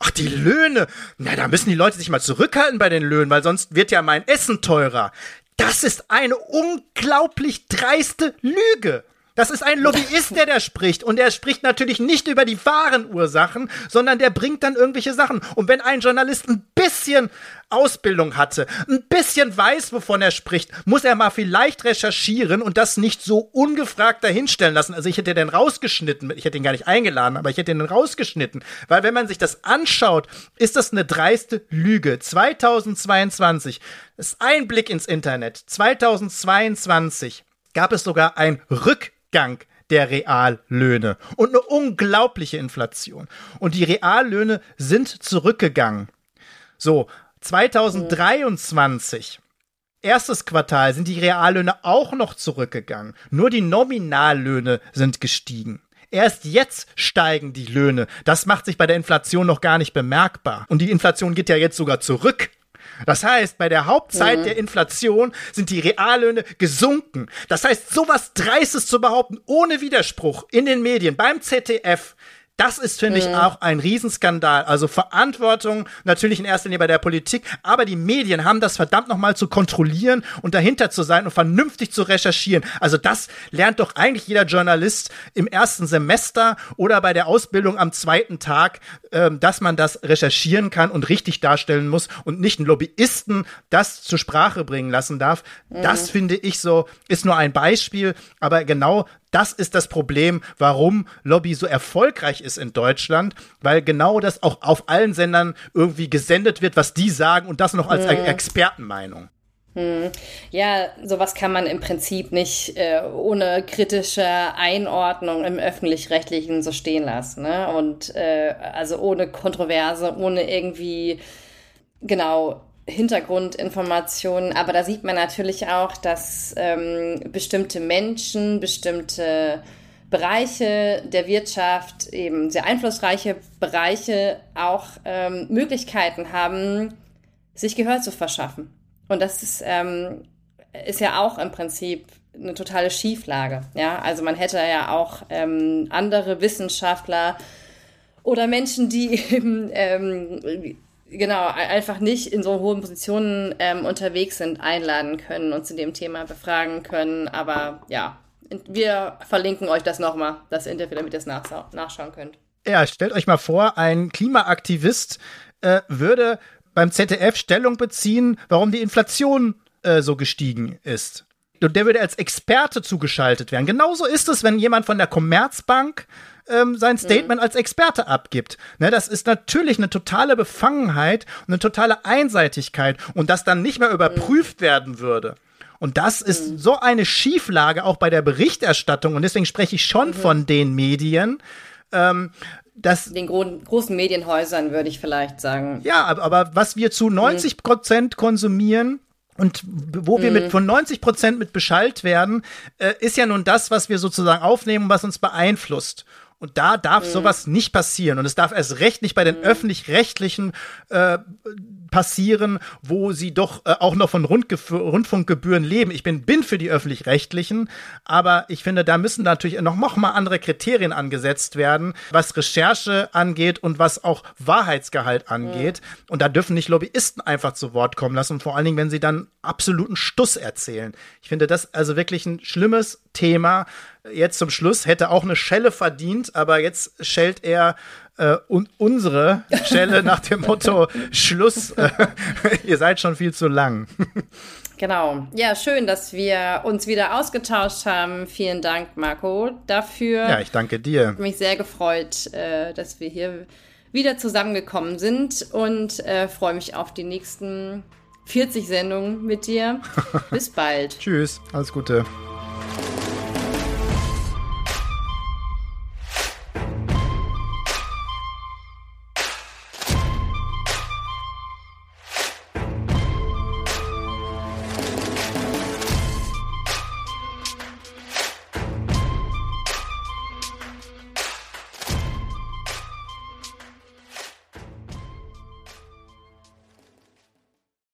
Ach, die Löhne. Na, da müssen die Leute sich mal zurückhalten bei den Löhnen, weil sonst wird ja mein Essen teurer. Das ist eine unglaublich dreiste Lüge. Das ist ein Lobbyist, der da spricht. Und er spricht natürlich nicht über die wahren Ursachen, sondern der bringt dann irgendwelche Sachen. Und wenn ein Journalist ein bisschen Ausbildung hatte, ein bisschen weiß, wovon er spricht, muss er mal vielleicht recherchieren und das nicht so ungefragt dahinstellen lassen. Also ich hätte den rausgeschnitten, ich hätte ihn gar nicht eingeladen, aber ich hätte ihn rausgeschnitten. Weil wenn man sich das anschaut, ist das eine dreiste Lüge. 2022 ist ein Blick ins Internet. 2022 gab es sogar ein Rück Rückgang der Reallöhne und eine unglaubliche Inflation. Und die Reallöhne sind zurückgegangen. So, 2023, erstes Quartal, sind die Reallöhne auch noch zurückgegangen. Nur die Nominallöhne sind gestiegen. Erst jetzt steigen die Löhne. Das macht sich bei der Inflation noch gar nicht bemerkbar. Und die Inflation geht ja jetzt sogar zurück. Das heißt, bei der Hauptzeit mhm. der Inflation sind die Reallöhne gesunken. Das heißt, sowas Dreistes zu behaupten, ohne Widerspruch in den Medien, beim ZDF, das ist, finde mhm. ich, auch ein Riesenskandal. Also Verantwortung natürlich in erster Linie bei der Politik, aber die Medien haben das verdammt nochmal zu kontrollieren und dahinter zu sein und vernünftig zu recherchieren. Also das lernt doch eigentlich jeder Journalist im ersten Semester oder bei der Ausbildung am zweiten Tag, äh, dass man das recherchieren kann und richtig darstellen muss und nicht einen Lobbyisten das zur Sprache bringen lassen darf. Mhm. Das finde ich so, ist nur ein Beispiel, aber genau das ist das Problem, warum Lobby so erfolgreich ist in Deutschland, weil genau das auch auf allen Sendern irgendwie gesendet wird, was die sagen und das noch als hm. Expertenmeinung. Hm. Ja, sowas kann man im Prinzip nicht äh, ohne kritische Einordnung im öffentlich-rechtlichen so stehen lassen. Ne? Und äh, also ohne Kontroverse, ohne irgendwie genau Hintergrundinformationen, aber da sieht man natürlich auch, dass ähm, bestimmte Menschen, bestimmte Bereiche der Wirtschaft, eben sehr einflussreiche Bereiche auch ähm, Möglichkeiten haben, sich Gehör zu verschaffen. Und das ist, ähm, ist ja auch im Prinzip eine totale Schieflage. Ja, also man hätte ja auch ähm, andere Wissenschaftler oder Menschen, die eben ähm, genau, einfach nicht in so hohen Positionen ähm, unterwegs sind, einladen können und zu dem Thema befragen können. Aber ja, wir verlinken euch das nochmal, das Interview, damit ihr es nachschauen könnt. Ja, stellt euch mal vor, ein Klimaaktivist äh, würde beim ZDF Stellung beziehen, warum die Inflation äh, so gestiegen ist. Und der würde als Experte zugeschaltet werden. Genauso ist es, wenn jemand von der Commerzbank ähm, sein Statement mhm. als Experte abgibt. Ne, das ist natürlich eine totale Befangenheit und eine totale Einseitigkeit und das dann nicht mehr überprüft mhm. werden würde. Und das ist mhm. so eine Schieflage auch bei der Berichterstattung. Und deswegen spreche ich schon mhm. von den Medien. Ähm, das, den gro großen Medienhäusern würde ich vielleicht sagen. Ja, aber, aber was wir zu 90 mhm. Prozent konsumieren, und wo wir mit mhm. von 90 Prozent mit beschallt werden, äh, ist ja nun das, was wir sozusagen aufnehmen, was uns beeinflusst. Und da darf mhm. sowas nicht passieren. Und es darf erst recht nicht bei den mhm. öffentlich-rechtlichen äh, passieren, wo sie doch äh, auch noch von Rundgef Rundfunkgebühren leben. Ich bin, bin für die öffentlich-rechtlichen, aber ich finde, da müssen natürlich noch, noch mal andere Kriterien angesetzt werden, was Recherche angeht und was auch Wahrheitsgehalt angeht. Mhm. Und da dürfen nicht Lobbyisten einfach zu Wort kommen lassen, vor allen Dingen, wenn sie dann absoluten Stuss erzählen. Ich finde das also wirklich ein schlimmes Thema. Jetzt zum Schluss hätte auch eine Schelle verdient, aber jetzt schellt er äh, un unsere Stelle nach dem Motto Schluss, äh, ihr seid schon viel zu lang. Genau. Ja, schön, dass wir uns wieder ausgetauscht haben. Vielen Dank, Marco, dafür. Ja, ich danke dir. Ich habe mich sehr gefreut, äh, dass wir hier wieder zusammengekommen sind und äh, freue mich auf die nächsten 40 Sendungen mit dir. Bis bald. Tschüss, alles Gute.